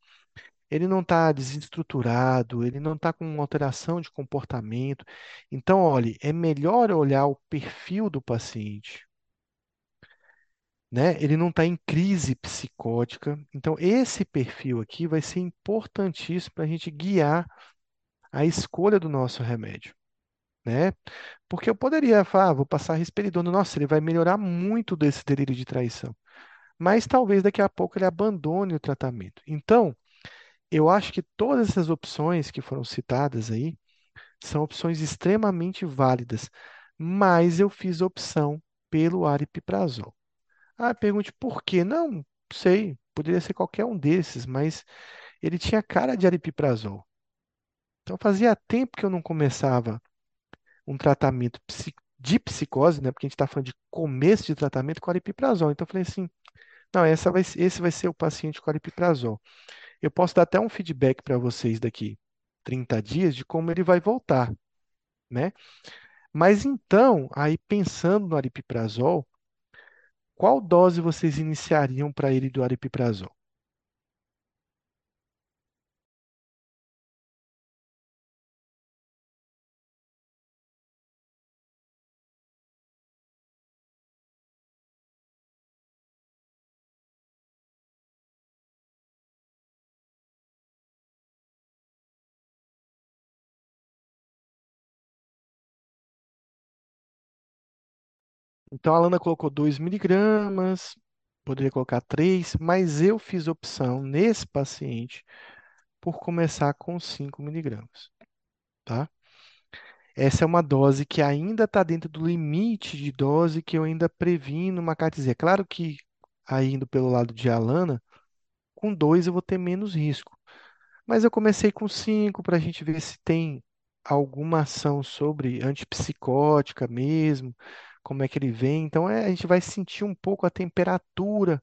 ele não está desestruturado, ele não está com alteração de comportamento. Então, olhe, é melhor olhar o perfil do paciente, né? Ele não está em crise psicótica. Então, esse perfil aqui vai ser importantíssimo para a gente guiar a escolha do nosso remédio, né? Porque eu poderia falar, ah, vou passar risperidona, nossa, ele vai melhorar muito desse delírio de traição. Mas talvez daqui a pouco ele abandone o tratamento. Então, eu acho que todas essas opções que foram citadas aí são opções extremamente válidas, mas eu fiz opção pelo aripiprazol. Ah, pergunte por quê? Não, sei, poderia ser qualquer um desses, mas ele tinha cara de aripiprazol. Então fazia tempo que eu não começava um tratamento de psicose, né? Porque a gente está falando de começo de tratamento com aripiprazol. Então eu falei assim, não, essa vai, esse vai ser o paciente com aripiprazol. Eu posso dar até um feedback para vocês daqui 30 dias de como ele vai voltar, né? Mas então, aí pensando no aripiprazol, qual dose vocês iniciariam para ele do aripiprazol? Então a Alana colocou 2 miligramas, poderia colocar 3, mas eu fiz opção nesse paciente por começar com 5 miligramas, tá? Essa é uma dose que ainda está dentro do limite de dose que eu ainda previ no Macatizia. Claro que, indo pelo lado de Alana, com 2 eu vou ter menos risco. Mas eu comecei com 5 para a gente ver se tem alguma ação sobre antipsicótica mesmo, como é que ele vem. Então é, a gente vai sentir um pouco a temperatura,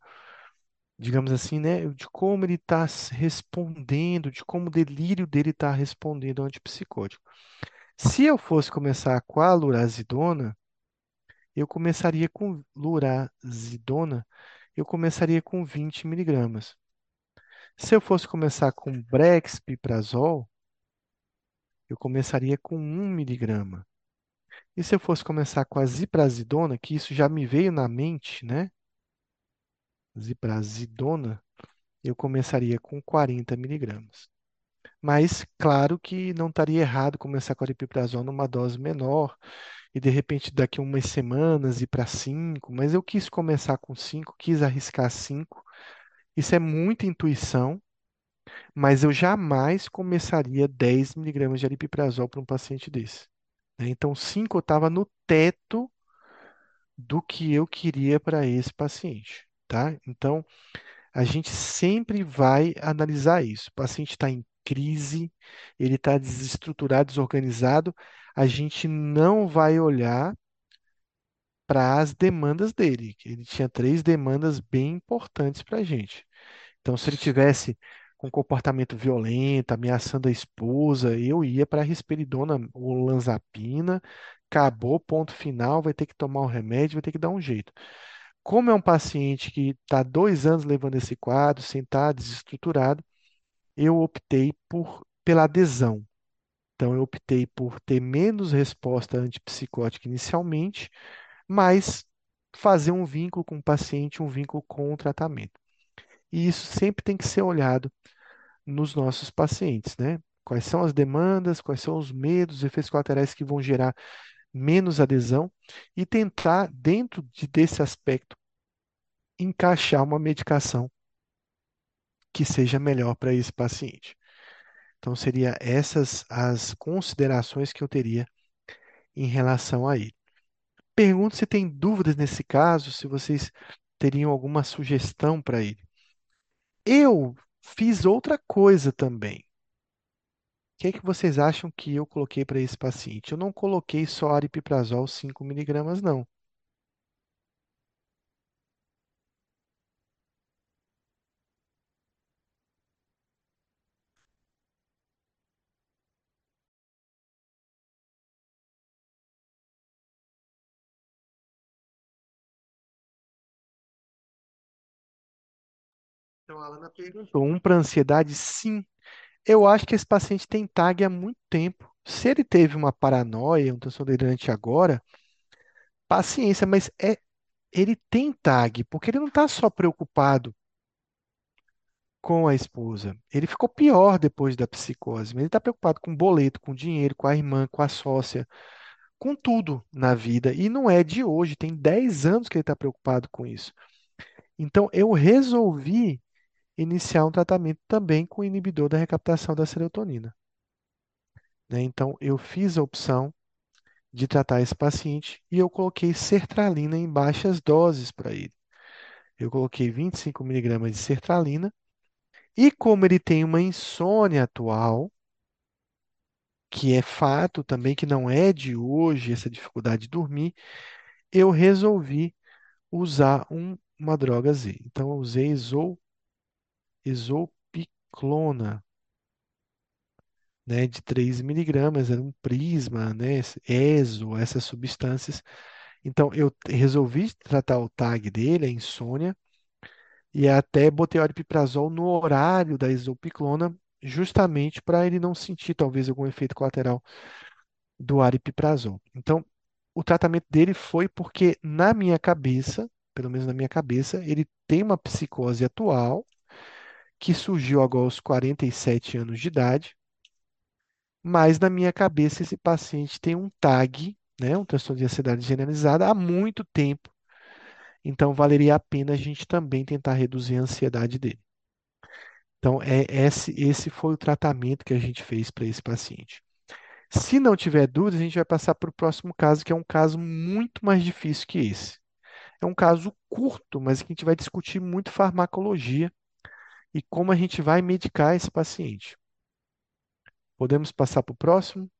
digamos assim, né, de como ele está respondendo, de como o delírio dele está respondendo ao antipsicótico. Se eu fosse começar com a lurazidona, eu começaria com lurazidona, eu começaria com 20 miligramas. Se eu fosse começar com brexpiprazol, eu começaria com um miligrama. E se eu fosse começar com a ziprasidona, que isso já me veio na mente, né? Ziprasidona, eu começaria com 40 miligramas. Mas, claro que não estaria errado começar com a aripiprazol numa dose menor e, de repente, daqui umas semanas ir para 5. Mas eu quis começar com 5, quis arriscar 5. Isso é muita intuição, mas eu jamais começaria 10 miligramas de aripiprazol para um paciente desse. Né? Então, 5 eu estava no teto do que eu queria para esse paciente, tá? Então, a gente sempre vai analisar isso. O paciente está em crise, ele está desestruturado, desorganizado, a gente não vai olhar para as demandas dele. Ele tinha três demandas bem importantes para a gente. Então, se ele tivesse com comportamento violento, ameaçando a esposa, eu ia para a risperidona ou olanzapina, acabou, ponto final, vai ter que tomar o remédio, vai ter que dar um jeito. Como é um paciente que está dois anos levando esse quadro, sem estar desestruturado, eu optei por, pela adesão. Então, eu optei por ter menos resposta antipsicótica inicialmente, mas fazer um vínculo com o paciente, um vínculo com o tratamento. E isso sempre tem que ser olhado nos nossos pacientes, né? Quais são as demandas, quais são os medos, os efeitos colaterais que vão gerar menos adesão e tentar, dentro de, desse aspecto, encaixar uma medicação que seja melhor para esse paciente. Então, seria essas as considerações que eu teria em relação a ele. Pergunto se tem dúvidas nesse caso, se vocês teriam alguma sugestão para ele. Eu fiz outra coisa também. O que é que vocês acham que eu coloquei para esse paciente? Eu não coloquei só aripiprazol 5 miligramas, não. Alana perguntou, um para ansiedade? Sim. Eu acho que esse paciente tem TAG há muito tempo. Se ele teve uma paranoia, um transtorno delirante agora, paciência, mas é, ele tem TAG, porque ele não está só preocupado com a esposa. Ele ficou pior depois da psicose, ele está preocupado com o boleto, com o dinheiro, com a irmã, com a sócia, com tudo na vida. E não é de hoje, tem 10 anos que ele está preocupado com isso. Então, eu resolvi iniciar um tratamento também com inibidor da recaptação da serotonina. né? Então, eu fiz a opção de tratar esse paciente e eu coloquei sertralina em baixas doses para ele. Eu coloquei 25 miligramas de sertralina e como ele tem uma insônia atual, que é fato também que não é de hoje essa dificuldade de dormir, eu resolvi usar um- uma droga Z. Então, eu usei isol, isopiclona, né, de 3 miligramas, era um prisma, né, ESO, essas substâncias. Então, eu resolvi tratar o TAG dele, a insônia, e até botei o aripiprazol no horário da isopiclona, justamente para ele não sentir talvez algum efeito colateral do aripiprazol. Então, o tratamento dele foi porque, na minha cabeça, pelo menos na minha cabeça, ele tem uma psicose atual que surgiu agora aos 47 anos de idade, mas na minha cabeça esse paciente tem um TAG, né, um transtorno de ansiedade generalizada, há muito tempo. Então, valeria a pena a gente também tentar reduzir a ansiedade dele. Então, é, esse, esse foi o tratamento que a gente fez para esse paciente. Se não tiver dúvidas, a gente vai passar para o próximo caso, que é um caso muito mais difícil que esse. É um caso curto, mas que a gente vai discutir muito farmacologia e como a gente vai medicar esse paciente. Podemos passar para o próximo?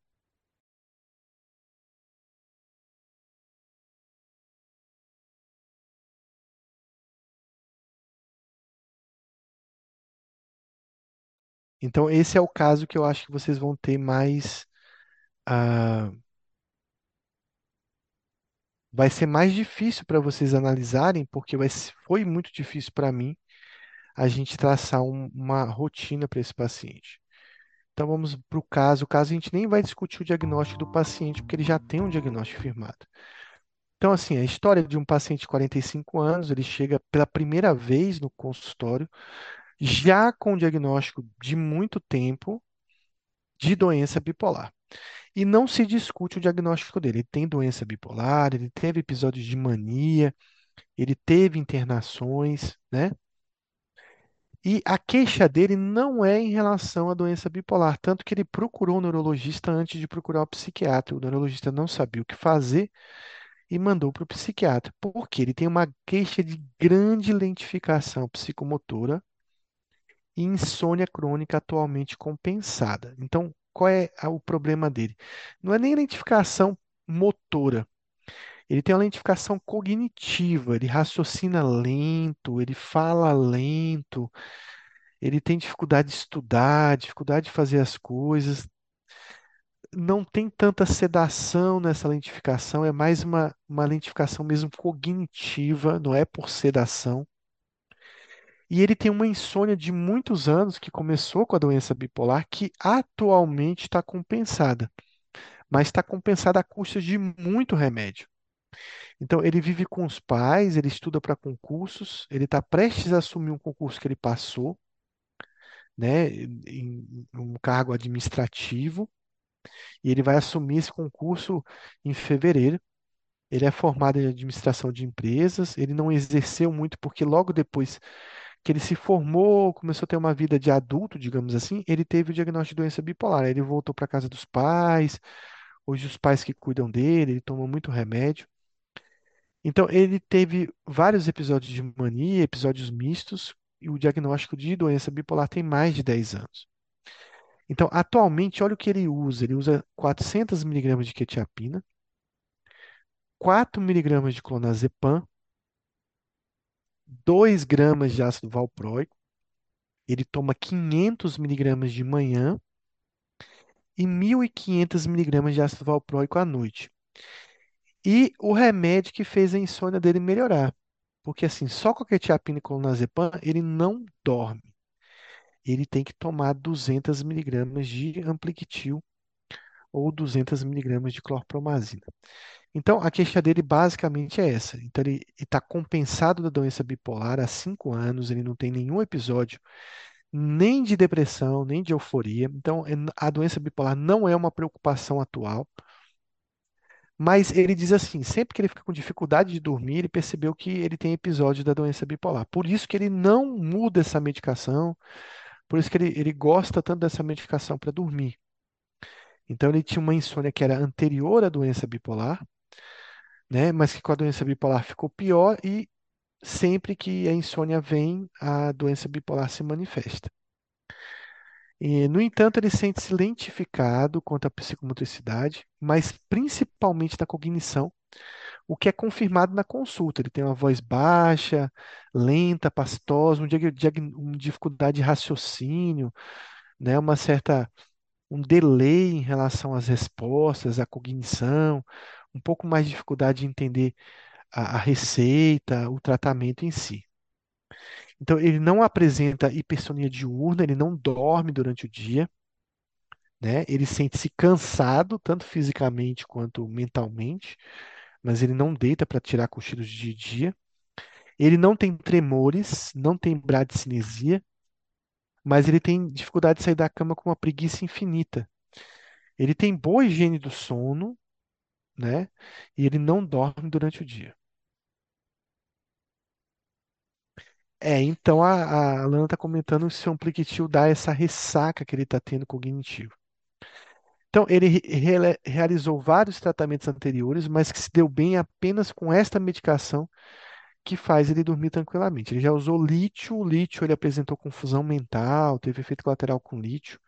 Então, esse é o caso que eu acho que vocês vão ter mais. ah, vai ser mais difícil para vocês analisarem, porque vai, foi muito difícil para mim a gente traçar um- uma rotina para esse paciente. Então, vamos para o caso. O caso a gente nem vai discutir o diagnóstico do paciente, porque ele já tem um diagnóstico firmado. Então, assim, a história de um paciente de 45 anos, ele chega pela primeira vez no consultório, já com diagnóstico de muito tempo de doença bipolar. E não se discute o diagnóstico dele. Ele tem doença bipolar, ele teve episódios de mania, ele teve internações, né? E a queixa dele não é em relação à doença bipolar, tanto que ele procurou o neurologista antes de procurar o psiquiatra. O neurologista não sabia o que fazer e mandou para o psiquiatra, porque ele tem uma queixa de grande lentificação psicomotora e insônia crônica atualmente compensada. Então, qual é o problema dele? Não é nem lentificação motora. Ele tem uma lentificação cognitiva, ele raciocina lento, ele fala lento, ele tem dificuldade de estudar, dificuldade de fazer as coisas. Não tem tanta sedação nessa lentificação, é mais uma, uma lentificação mesmo cognitiva, não é por sedação. E ele tem uma insônia de muitos anos, que começou com a doença bipolar, que atualmente está compensada, mas está compensada a custa de muito remédio. Então, ele vive com os pais, ele estuda para concursos, ele está prestes a assumir um concurso que ele passou, né, em um cargo administrativo, e ele vai assumir esse concurso em fevereiro. Ele é formado em administração de empresas, ele não exerceu muito porque logo depois que ele se formou, começou a ter uma vida de adulto, digamos assim, ele teve o diagnóstico de doença bipolar. Ele voltou para casa dos pais, hoje os pais que cuidam dele, ele toma muito remédio. Então, ele teve vários episódios de mania, episódios mistos, e o diagnóstico de doença bipolar tem mais de 10 anos. Então, atualmente, olha o que ele usa. Ele usa 400 miligramas de quetiapina, 4 miligramas de clonazepam, 2 gramas de ácido valproico. Ele toma 500 miligramas de manhã e 1.500 miligramas de ácido valproico à noite. E o remédio que fez a insônia dele melhorar. Porque assim, só com a quetiapina e clonazepam, ele não dorme. Ele tem que tomar 200 miligramas de ampliquitil ou 200 miligramas de clorpromazina. Então, a queixa dele basicamente é essa. Então, ele está compensado da doença bipolar há cinco anos, ele não tem nenhum episódio nem de depressão, nem de euforia. Então, é a doença bipolar não é uma preocupação atual. Mas ele diz assim, sempre que ele fica com dificuldade de dormir, ele percebeu que ele tem episódio da doença bipolar. Por isso que ele não muda essa medicação, por isso que ele, ele gosta tanto dessa medicação para dormir. Então ele tinha uma insônia que era anterior à doença bipolar, né? Mas que com a doença bipolar ficou pior e sempre que a insônia vem, a doença bipolar se manifesta. E, no entanto, ele sente-se lentificado quanto à psicomotricidade, mas principalmente na cognição, o que é confirmado na consulta. Ele tem uma voz baixa, lenta, pastosa, um uma dificuldade de raciocínio, né? Uma certa um delay em relação às respostas, à cognição, um pouco mais de dificuldade de entender a, a receita, o tratamento em si. Então, ele não apresenta hipersonia diurna, ele não dorme durante o dia, né? Ele sente-se cansado, tanto fisicamente quanto mentalmente, mas ele não deita para tirar cochilos de dia. Ele não tem tremores, não tem bradicinesia, mas ele tem dificuldade de sair da cama com uma preguiça infinita. Ele tem boa higiene do sono, né? E ele não dorme durante o dia. É, então a, a Lana está comentando se o Ampliquitil dá essa ressaca que ele está tendo cognitivo. Então, ele re- realizou vários tratamentos anteriores, mas que se deu bem apenas com esta medicação que faz ele dormir tranquilamente. Ele já usou lítio, o lítio ele apresentou confusão mental, teve efeito colateral com lítio.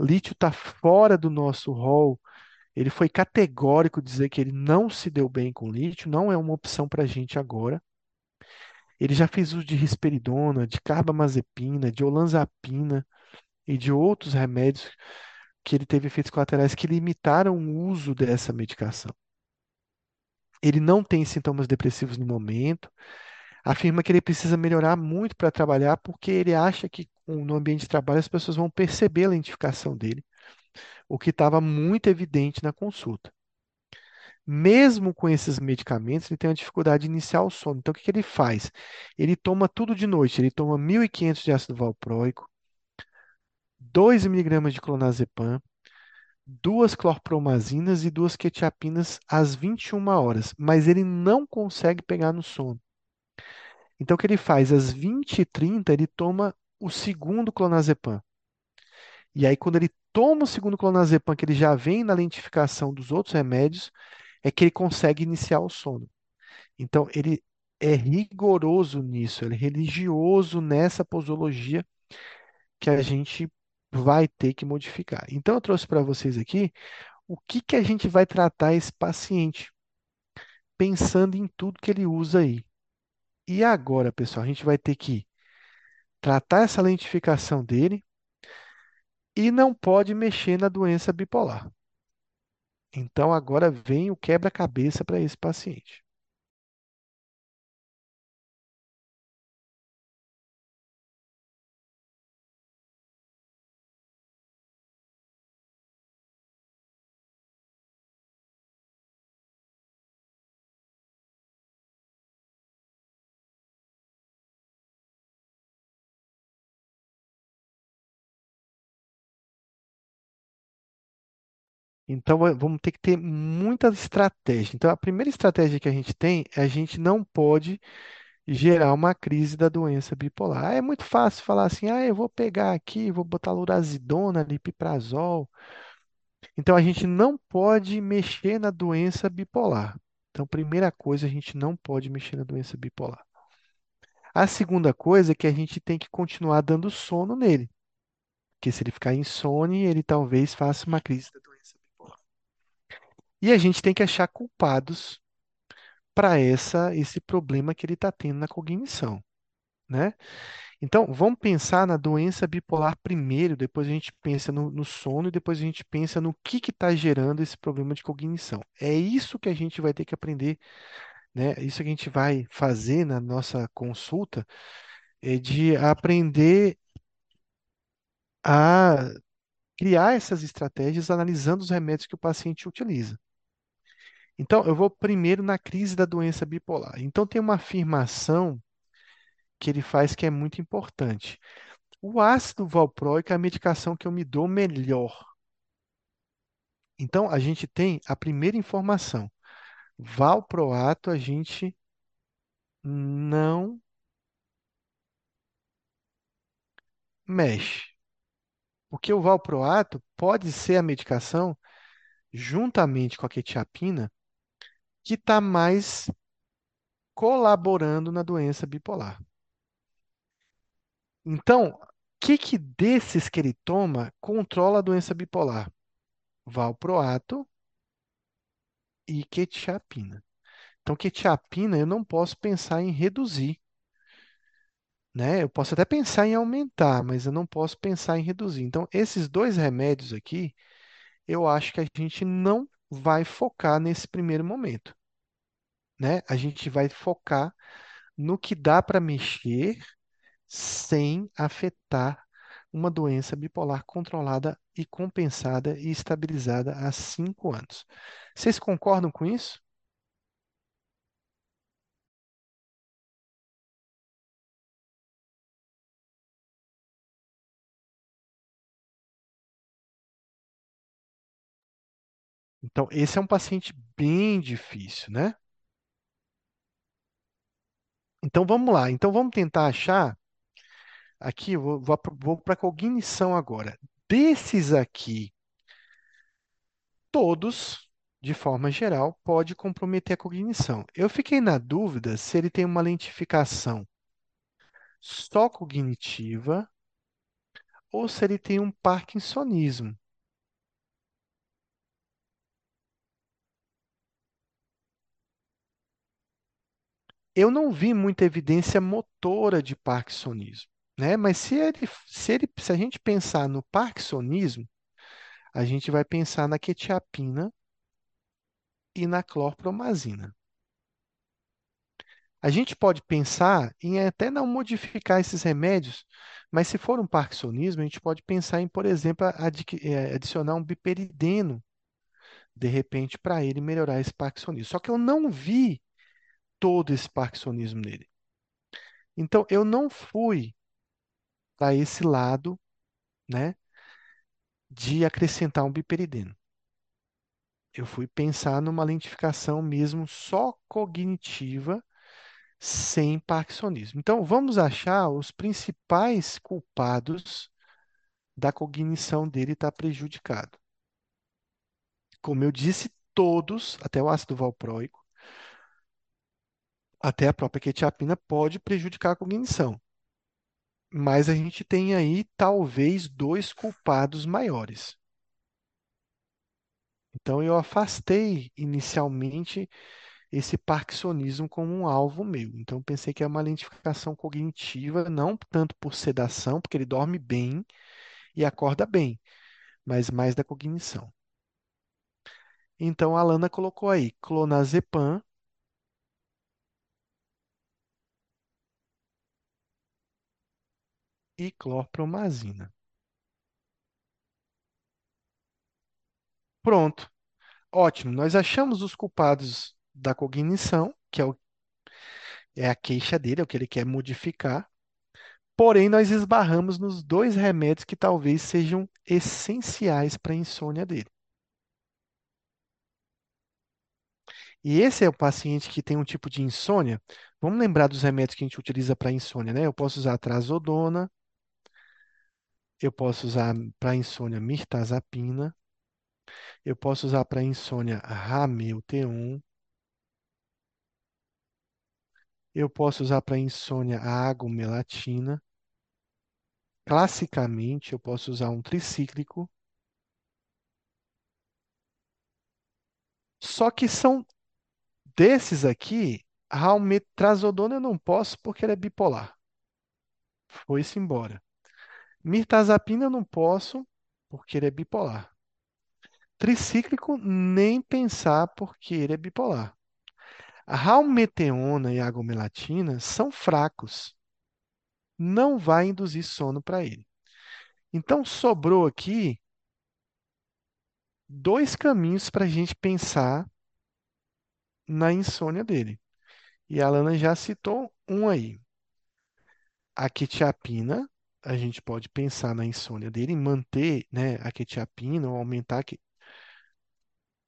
Lítio está fora do nosso rol. Ele foi categórico dizer que ele não se deu bem com lítio, não é uma opção para a gente agora. Ele já fez uso de risperidona, de carbamazepina, de olanzapina e de outros remédios que ele teve efeitos colaterais que limitaram o uso dessa medicação. Ele não tem sintomas depressivos no momento, afirma que ele precisa melhorar muito para trabalhar, porque ele acha que no ambiente de trabalho as pessoas vão perceber a lentificação dele, o que estava muito evidente na consulta. Mesmo com esses medicamentos, ele tem uma dificuldade de iniciar o sono. Então, o que que ele faz? Ele toma tudo de noite. Ele toma 1.500 de ácido valproico, 2 miligramas de clonazepam, duas clorpromazinas e duas quetiapinas às 21 horas, mas ele não consegue pegar no sono. Então, o que ele faz? Às 20h30, ele toma o segundo clonazepam. E aí, quando ele toma o segundo clonazepam, que ele já vem na lentificação dos outros remédios, é que ele consegue iniciar o sono. Então, ele é rigoroso nisso, ele é religioso nessa posologia que a gente vai ter que modificar. Então, eu trouxe para vocês aqui o que que a gente vai tratar esse paciente, pensando em tudo que ele usa aí. E agora, pessoal, a gente vai ter que tratar essa lentificação dele e não pode mexer na doença bipolar. Então, agora vem o quebra-cabeça para esse paciente. Então, va- vamos ter que ter muita estratégia. Então, a primeira estratégia que a gente tem é a gente não pode gerar uma crise da doença bipolar. É muito fácil falar assim, ah, eu vou pegar aqui, vou botar lurazidona, lipiprazol. Então, a gente não pode mexer na doença bipolar. Então, primeira coisa, a gente não pode mexer na doença bipolar. A segunda coisa é que a gente tem que continuar dando sono nele, porque se ele ficar insone, ele talvez faça uma crise. E a gente tem que achar culpados para essa esse problema que ele está tendo na cognição, né? Então, vamos pensar na doença bipolar primeiro, depois a gente pensa no, no sono e depois a gente pensa no que está gerando esse problema de cognição. É isso que a gente vai ter que aprender né? Isso que a gente vai fazer na nossa consulta é de aprender a criar essas estratégias analisando os remédios que o paciente utiliza. Então, eu vou primeiro na crise da doença bipolar. Então, tem uma afirmação que ele faz que é muito importante. O ácido valproico é a medicação que eu me dou melhor. Então, a gente tem a primeira informação. Valproato a gente não mexe. Porque o valproato pode ser a medicação, juntamente com a quetiapina, que está mais colaborando na doença bipolar. Então, o que, que desses que ele toma controla a doença bipolar? Valproato e quetiapina. Então, quetiapina eu não posso pensar em reduzir, né? Eu posso até pensar em aumentar, mas eu não posso pensar em reduzir. Então, esses dois remédios aqui, eu acho que a gente não vai focar nesse primeiro momento, né? A gente vai focar no que dá para mexer sem afetar uma doença bipolar controlada e compensada e estabilizada há cinco anos. Vocês concordam com isso? Então, esse é um paciente bem difícil, né? Então, vamos lá. Então, vamos tentar achar. Aqui, vou, vou, vou para a cognição agora. Desses aqui, todos, de forma geral, pode comprometer a cognição. Eu fiquei na dúvida se ele tem uma lentificação só cognitiva ou se ele tem um parkinsonismo. Eu não vi muita evidência motora de parkinsonismo, né? Mas se ele, se ele, se a gente pensar no parkinsonismo, a gente vai pensar na quetiapina e na clorpromazina. A gente pode pensar em até não modificar esses remédios, mas se for um parkinsonismo, a gente pode pensar em, por exemplo, eh, adicionar um biperideno, de repente, para ele melhorar esse parkinsonismo. Só que eu não vi todo esse parkinsonismo nele. Então, eu não fui para esse lado, né, de acrescentar um biperideno. Eu fui pensar numa lentificação mesmo só cognitiva, sem parkinsonismo. Então, vamos achar os principais culpados da cognição dele estar prejudicado. Como eu disse, todos, até o ácido valproico, até a própria quetiapina pode prejudicar a cognição. Mas a gente tem aí talvez dois culpados maiores. Então eu afastei inicialmente esse parkinsonismo como um alvo meu. Então pensei que é uma lentificação cognitiva, não tanto por sedação, porque ele dorme bem e acorda bem, mas mais da cognição. Então a Alana colocou aí clonazepam e clorpromazina. Pronto. Ótimo. Nós achamos os culpados da cognição, que é, o, é a queixa dele, é o que ele quer modificar. Porém, nós esbarramos nos dois remédios que talvez sejam essenciais para a insônia dele. E esse é o paciente que tem um tipo de insônia. Vamos lembrar dos remédios que a gente utiliza para insônia, né? Eu posso usar trazodona, eu posso usar para insônia mirtazapina, eu posso usar para insônia ramelteon, eu posso usar para insônia a agomelatina. Classicamente, eu posso usar um tricíclico. Só que são desses aqui, a almetrazodona eu não posso porque ela é bipolar. Foi-se embora. Mirtazapina eu não posso porque ele é bipolar. Tricíclico, nem pensar porque ele é bipolar. A halmeteona e a agomelatina são fracos, não vai induzir sono para ele. Então, sobrou aqui dois caminhos para a gente pensar na insônia dele. E a Alana já citou um aí. A quetiapina, a gente pode pensar na insônia dele, manter, né, a quetiapina ou aumentar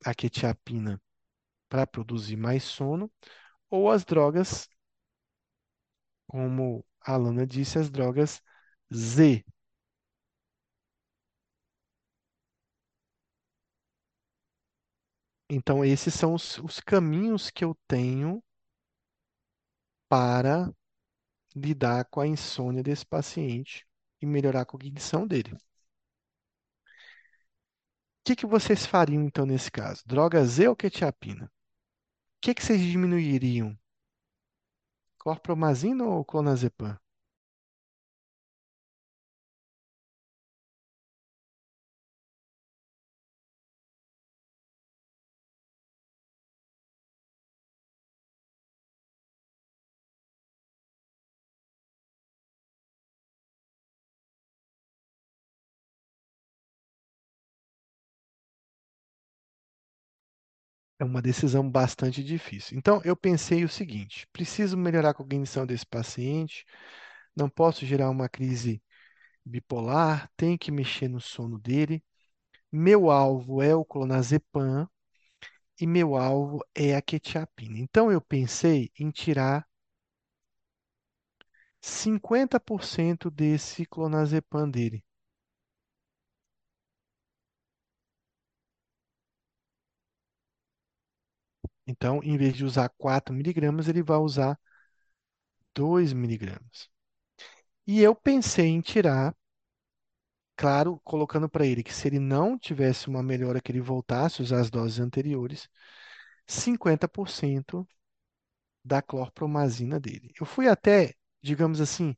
a quetiapina para produzir mais sono, ou as drogas, como a Alana disse, as drogas Z. Então, esses são os, os caminhos que eu tenho para lidar com a insônia desse paciente e melhorar a cognição dele. O que, que vocês fariam então nesse caso? Droga Z ou quetiapina? O que, que vocês diminuiriam? Clorpromazina ou clonazepam? É uma decisão bastante difícil. Então, eu pensei o seguinte: preciso melhorar a cognição desse paciente, não posso gerar uma crise bipolar, tenho que mexer no sono dele. Meu alvo é o clonazepam e meu alvo é a quetiapina. Então, eu pensei em tirar 50% desse clonazepam dele. Então, em vez de usar 4 miligramas, ele vai usar 2 miligramas. E eu pensei em tirar, claro, colocando para ele que se ele não tivesse uma melhora, que ele voltasse a usar as doses anteriores, 50% da clorpromazina dele. Eu fui até, digamos assim,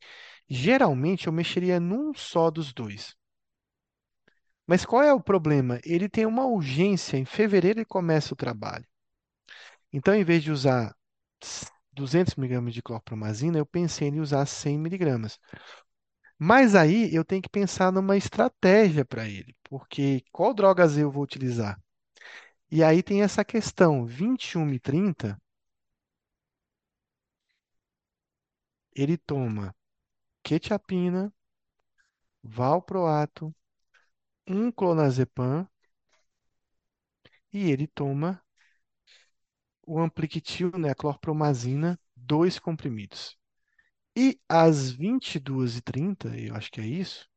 geralmente eu mexeria num só dos dois. Mas qual é o problema? Ele tem uma urgência, em fevereiro ele começa o trabalho. Então, em vez de usar 200 miligramas de clorpromazina, eu pensei em usar 100 miligramas. Mas aí eu tenho que pensar numa estratégia para ele, porque qual drogas eu vou utilizar? E aí tem essa questão, 21 e 30, ele toma quetiapina, valproato, um clonazepam e ele toma o ampliquitil, né, a clorpromazina, dois comprimidos. E às 22h30, eu acho que é isso,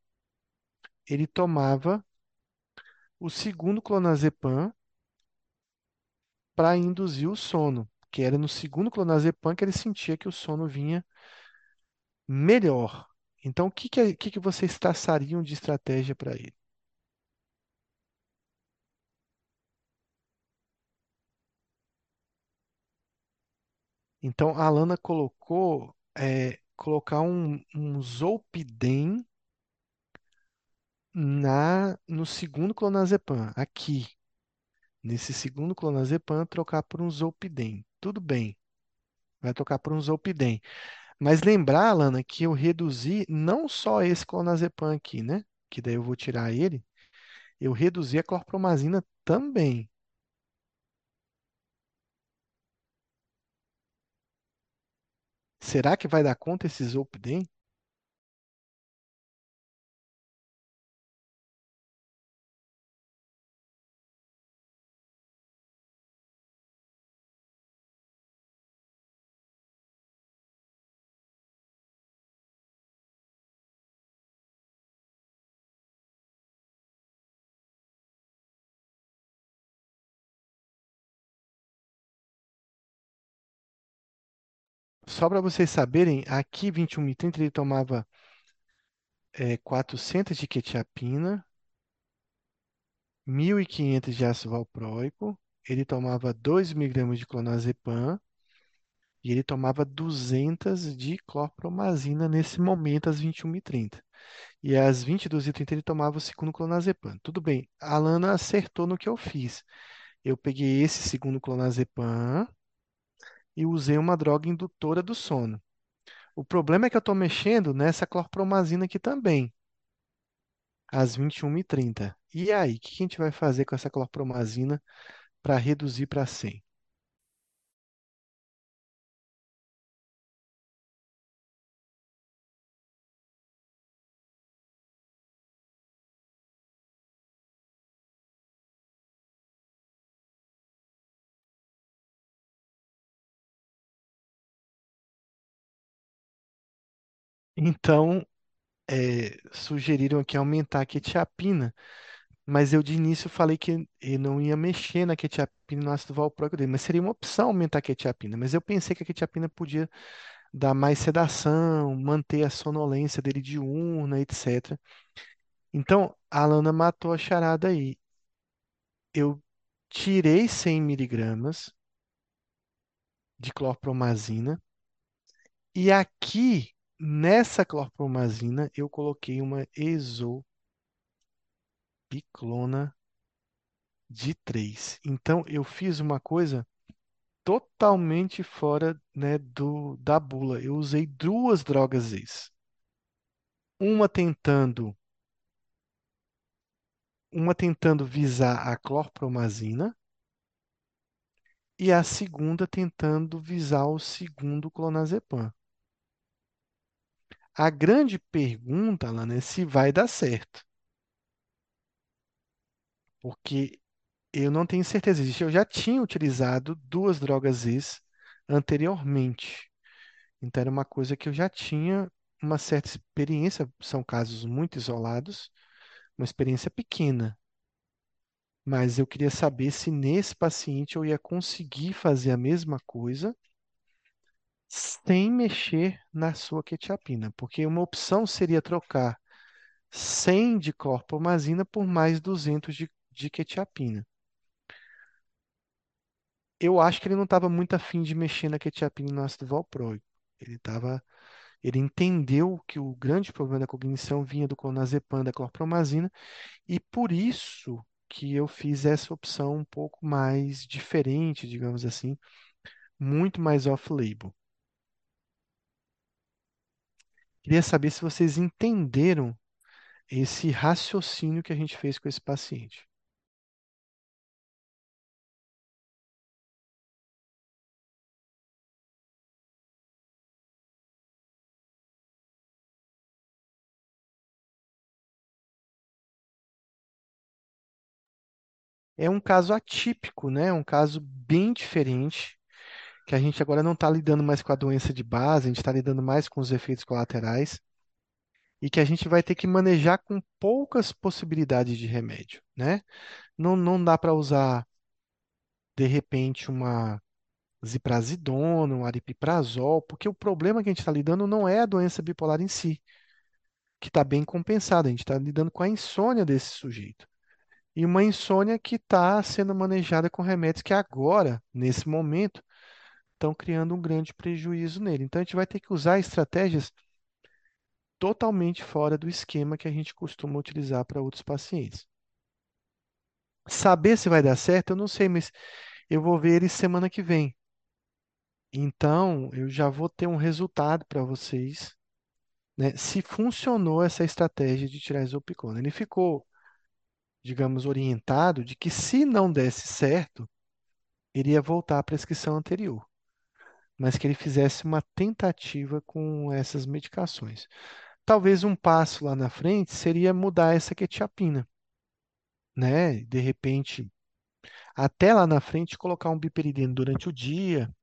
ele tomava o segundo clonazepam para induzir o sono, que era no segundo clonazepam que ele sentia que o sono vinha melhor. Então, o que, que, que, que vocês traçariam de estratégia para ele? Então, a Alana colocou é, colocar um, um Zolpidem na, no segundo clonazepam, aqui. Nesse segundo clonazepam, trocar por um Zolpidem. Tudo bem, vai trocar por um Zolpidem. Mas lembrar, Alana, que eu reduzi não só esse clonazepam aqui, né? Que daí eu vou tirar ele. Eu reduzi a clorpromazina também. Será que vai dar conta esse Zolpidem? Só para vocês saberem, aqui 21 e 30 ele tomava é, 400 de quetiapina, 1.500 de ácido valproico, ele tomava 2 miligramas de clonazepam e ele tomava 200 de clorpromazina nesse momento, às 21 e 30 às 22 e 30 ele tomava o segundo clonazepam. Tudo bem, a Lana acertou no que eu fiz. Eu peguei esse segundo clonazepam e usei uma droga indutora do sono. O problema é que eu estou mexendo nessa clorpromazina aqui também, às 21h30. E aí, o que a gente vai fazer com essa clorpromazina para reduzir para 100? Então, é, sugeriram aqui aumentar a quetiapina, mas eu de início falei que eu não ia mexer na quetiapina no ácido valproico dele, mas seria uma opção aumentar a quetiapina. Mas eu pensei que a quetiapina podia dar mais sedação, manter a sonolência dele diurna, etc. Então, a Alana matou a charada aí. Eu tirei 100 miligramas de clorpromazina e aqui, nessa clorpromazina, eu coloquei uma exopiclona de 3. Então, eu fiz uma coisa totalmente fora, né, do, da bula. Eu usei duas drogas ex. Uma tentando uma tentando visar a clorpromazina e a segunda tentando visar o segundo clonazepam. A grande pergunta, Alana, é se vai dar certo. Porque eu não tenho certeza. Eu já tinha utilizado duas drogas ex anteriormente. Então era uma coisa que eu já tinha uma certa experiência, são casos muito isolados, uma experiência pequena. Mas eu queria saber se nesse paciente eu ia conseguir fazer a mesma coisa sem mexer na sua quetiapina, porque uma opção seria trocar 100 de clorpromazina por mais 200 de, de quetiapina. Eu acho que ele não estava muito afim de mexer na quetiapina no ácido valproico. Ele estava, ele entendeu que o grande problema da cognição vinha do clonazepam, da clorpromazina, e por isso que eu fiz essa opção um pouco mais diferente, digamos assim, muito mais off-label. Queria saber se vocês entenderam esse raciocínio que a gente fez com esse paciente. É um caso atípico, né? Um caso bem diferente, que a gente agora não está lidando mais com a doença de base, a gente está lidando mais com os efeitos colaterais, e que a gente vai ter que manejar com poucas possibilidades de remédio, né? Não, não dá para usar, de repente, uma ziprasidona, um aripiprazol, porque o problema que a gente está lidando não é a doença bipolar em si, que está bem compensada, a gente está lidando com a insônia desse sujeito. E uma insônia que está sendo manejada com remédios que agora, nesse momento, estão criando um grande prejuízo nele. Então a gente vai ter que usar estratégias totalmente fora do esquema que a gente costuma utilizar para outros pacientes. Saber se vai dar certo, eu não sei, mas eu vou ver ele semana que vem. Então, eu já vou ter um resultado para vocês, né, se funcionou essa estratégia de tirar isopiclona. Ele ficou, digamos, orientado de que se não desse certo, iria voltar à prescrição anterior, mas que ele fizesse uma tentativa com essas medicações. Talvez um passo lá na frente seria mudar essa quetiapina, né? De repente, até lá na frente, colocar um biperidina durante o dia,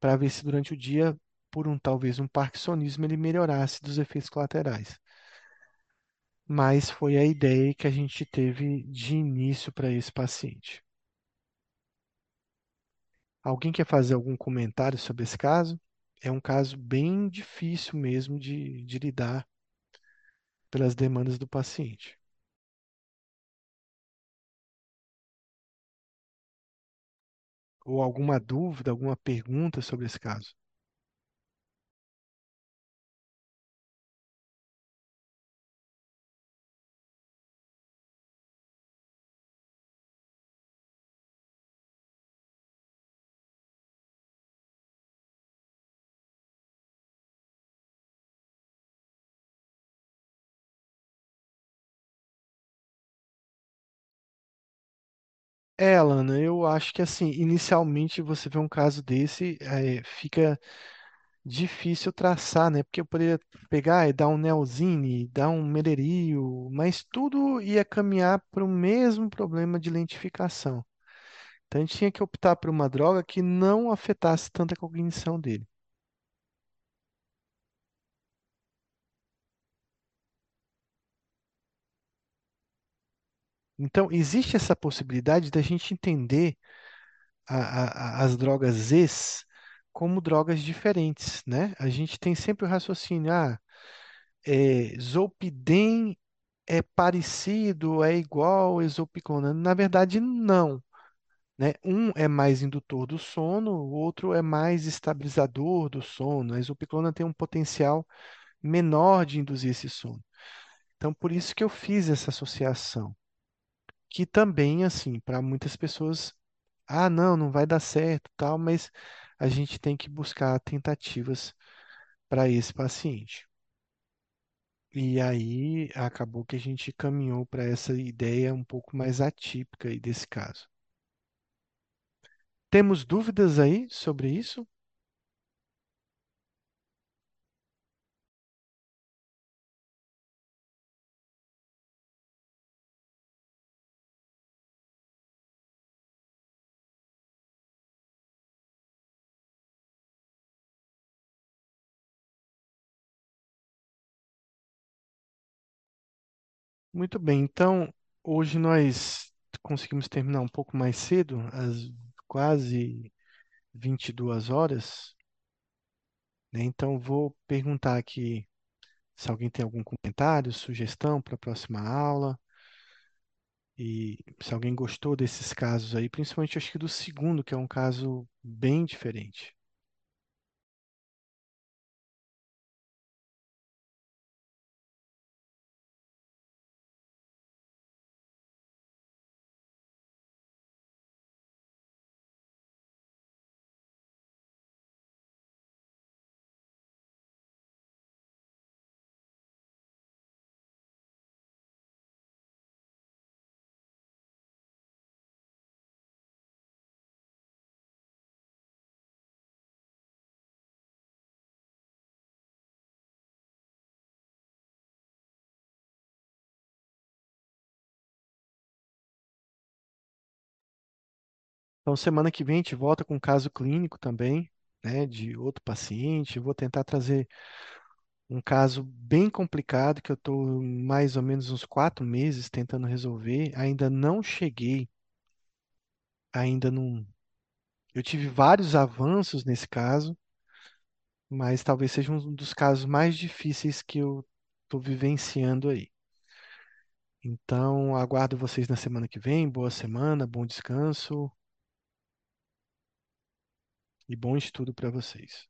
para ver se durante o dia, por um talvez um parkinsonismo, ele melhorasse dos efeitos colaterais. Mas foi a ideia que a gente teve de início para esse paciente. Alguém quer fazer algum comentário sobre esse caso? É um caso bem difícil mesmo de, de lidar pelas demandas do paciente. Ou alguma dúvida, alguma pergunta sobre esse caso? É, Alana, eu acho que assim, inicialmente você vê um caso desse, é, fica difícil traçar, né? Porque eu poderia pegar e dar um Neosine, dar um Mederio, mas tudo ia caminhar para o mesmo problema de lentificação. Então a gente tinha que optar por uma droga que não afetasse tanto a cognição dele. Então existe essa possibilidade da gente entender a- a- as drogas Zs como drogas diferentes, né? A gente tem sempre o raciocínio, ah, é, Zolpidem é parecido, é igual ao exopiclona. Na verdade, não, né? Um é mais indutor do sono, o outro é mais estabilizador do sono. A exopiclona tem um potencial menor de induzir esse sono. Então, por isso que eu fiz essa associação, que também, assim, para muitas pessoas, ah, não, não vai dar certo, tal, mas a gente tem que buscar tentativas para esse paciente. E aí acabou que a gente caminhou para essa ideia um pouco mais atípica aí desse caso. Temos dúvidas aí sobre isso? Muito bem, então hoje nós conseguimos terminar um pouco mais cedo, às quase 22 horas, né? Então vou perguntar aqui se alguém tem algum comentário, sugestão para a próxima aula. E se alguém gostou desses casos aí, principalmente acho que do segundo, que é um caso bem diferente. Então, semana que vem a gente volta com um caso clínico também, né, de outro paciente. Eu vou tentar trazer um caso bem complicado que eu estou mais ou menos uns quatro meses tentando resolver. Ainda não cheguei, ainda não. Eu tive vários avanços nesse caso, mas talvez seja um dos casos mais difíceis que eu estou vivenciando aí. Então, aguardo vocês na semana que vem. Boa semana, bom descanso e bom estudo para vocês.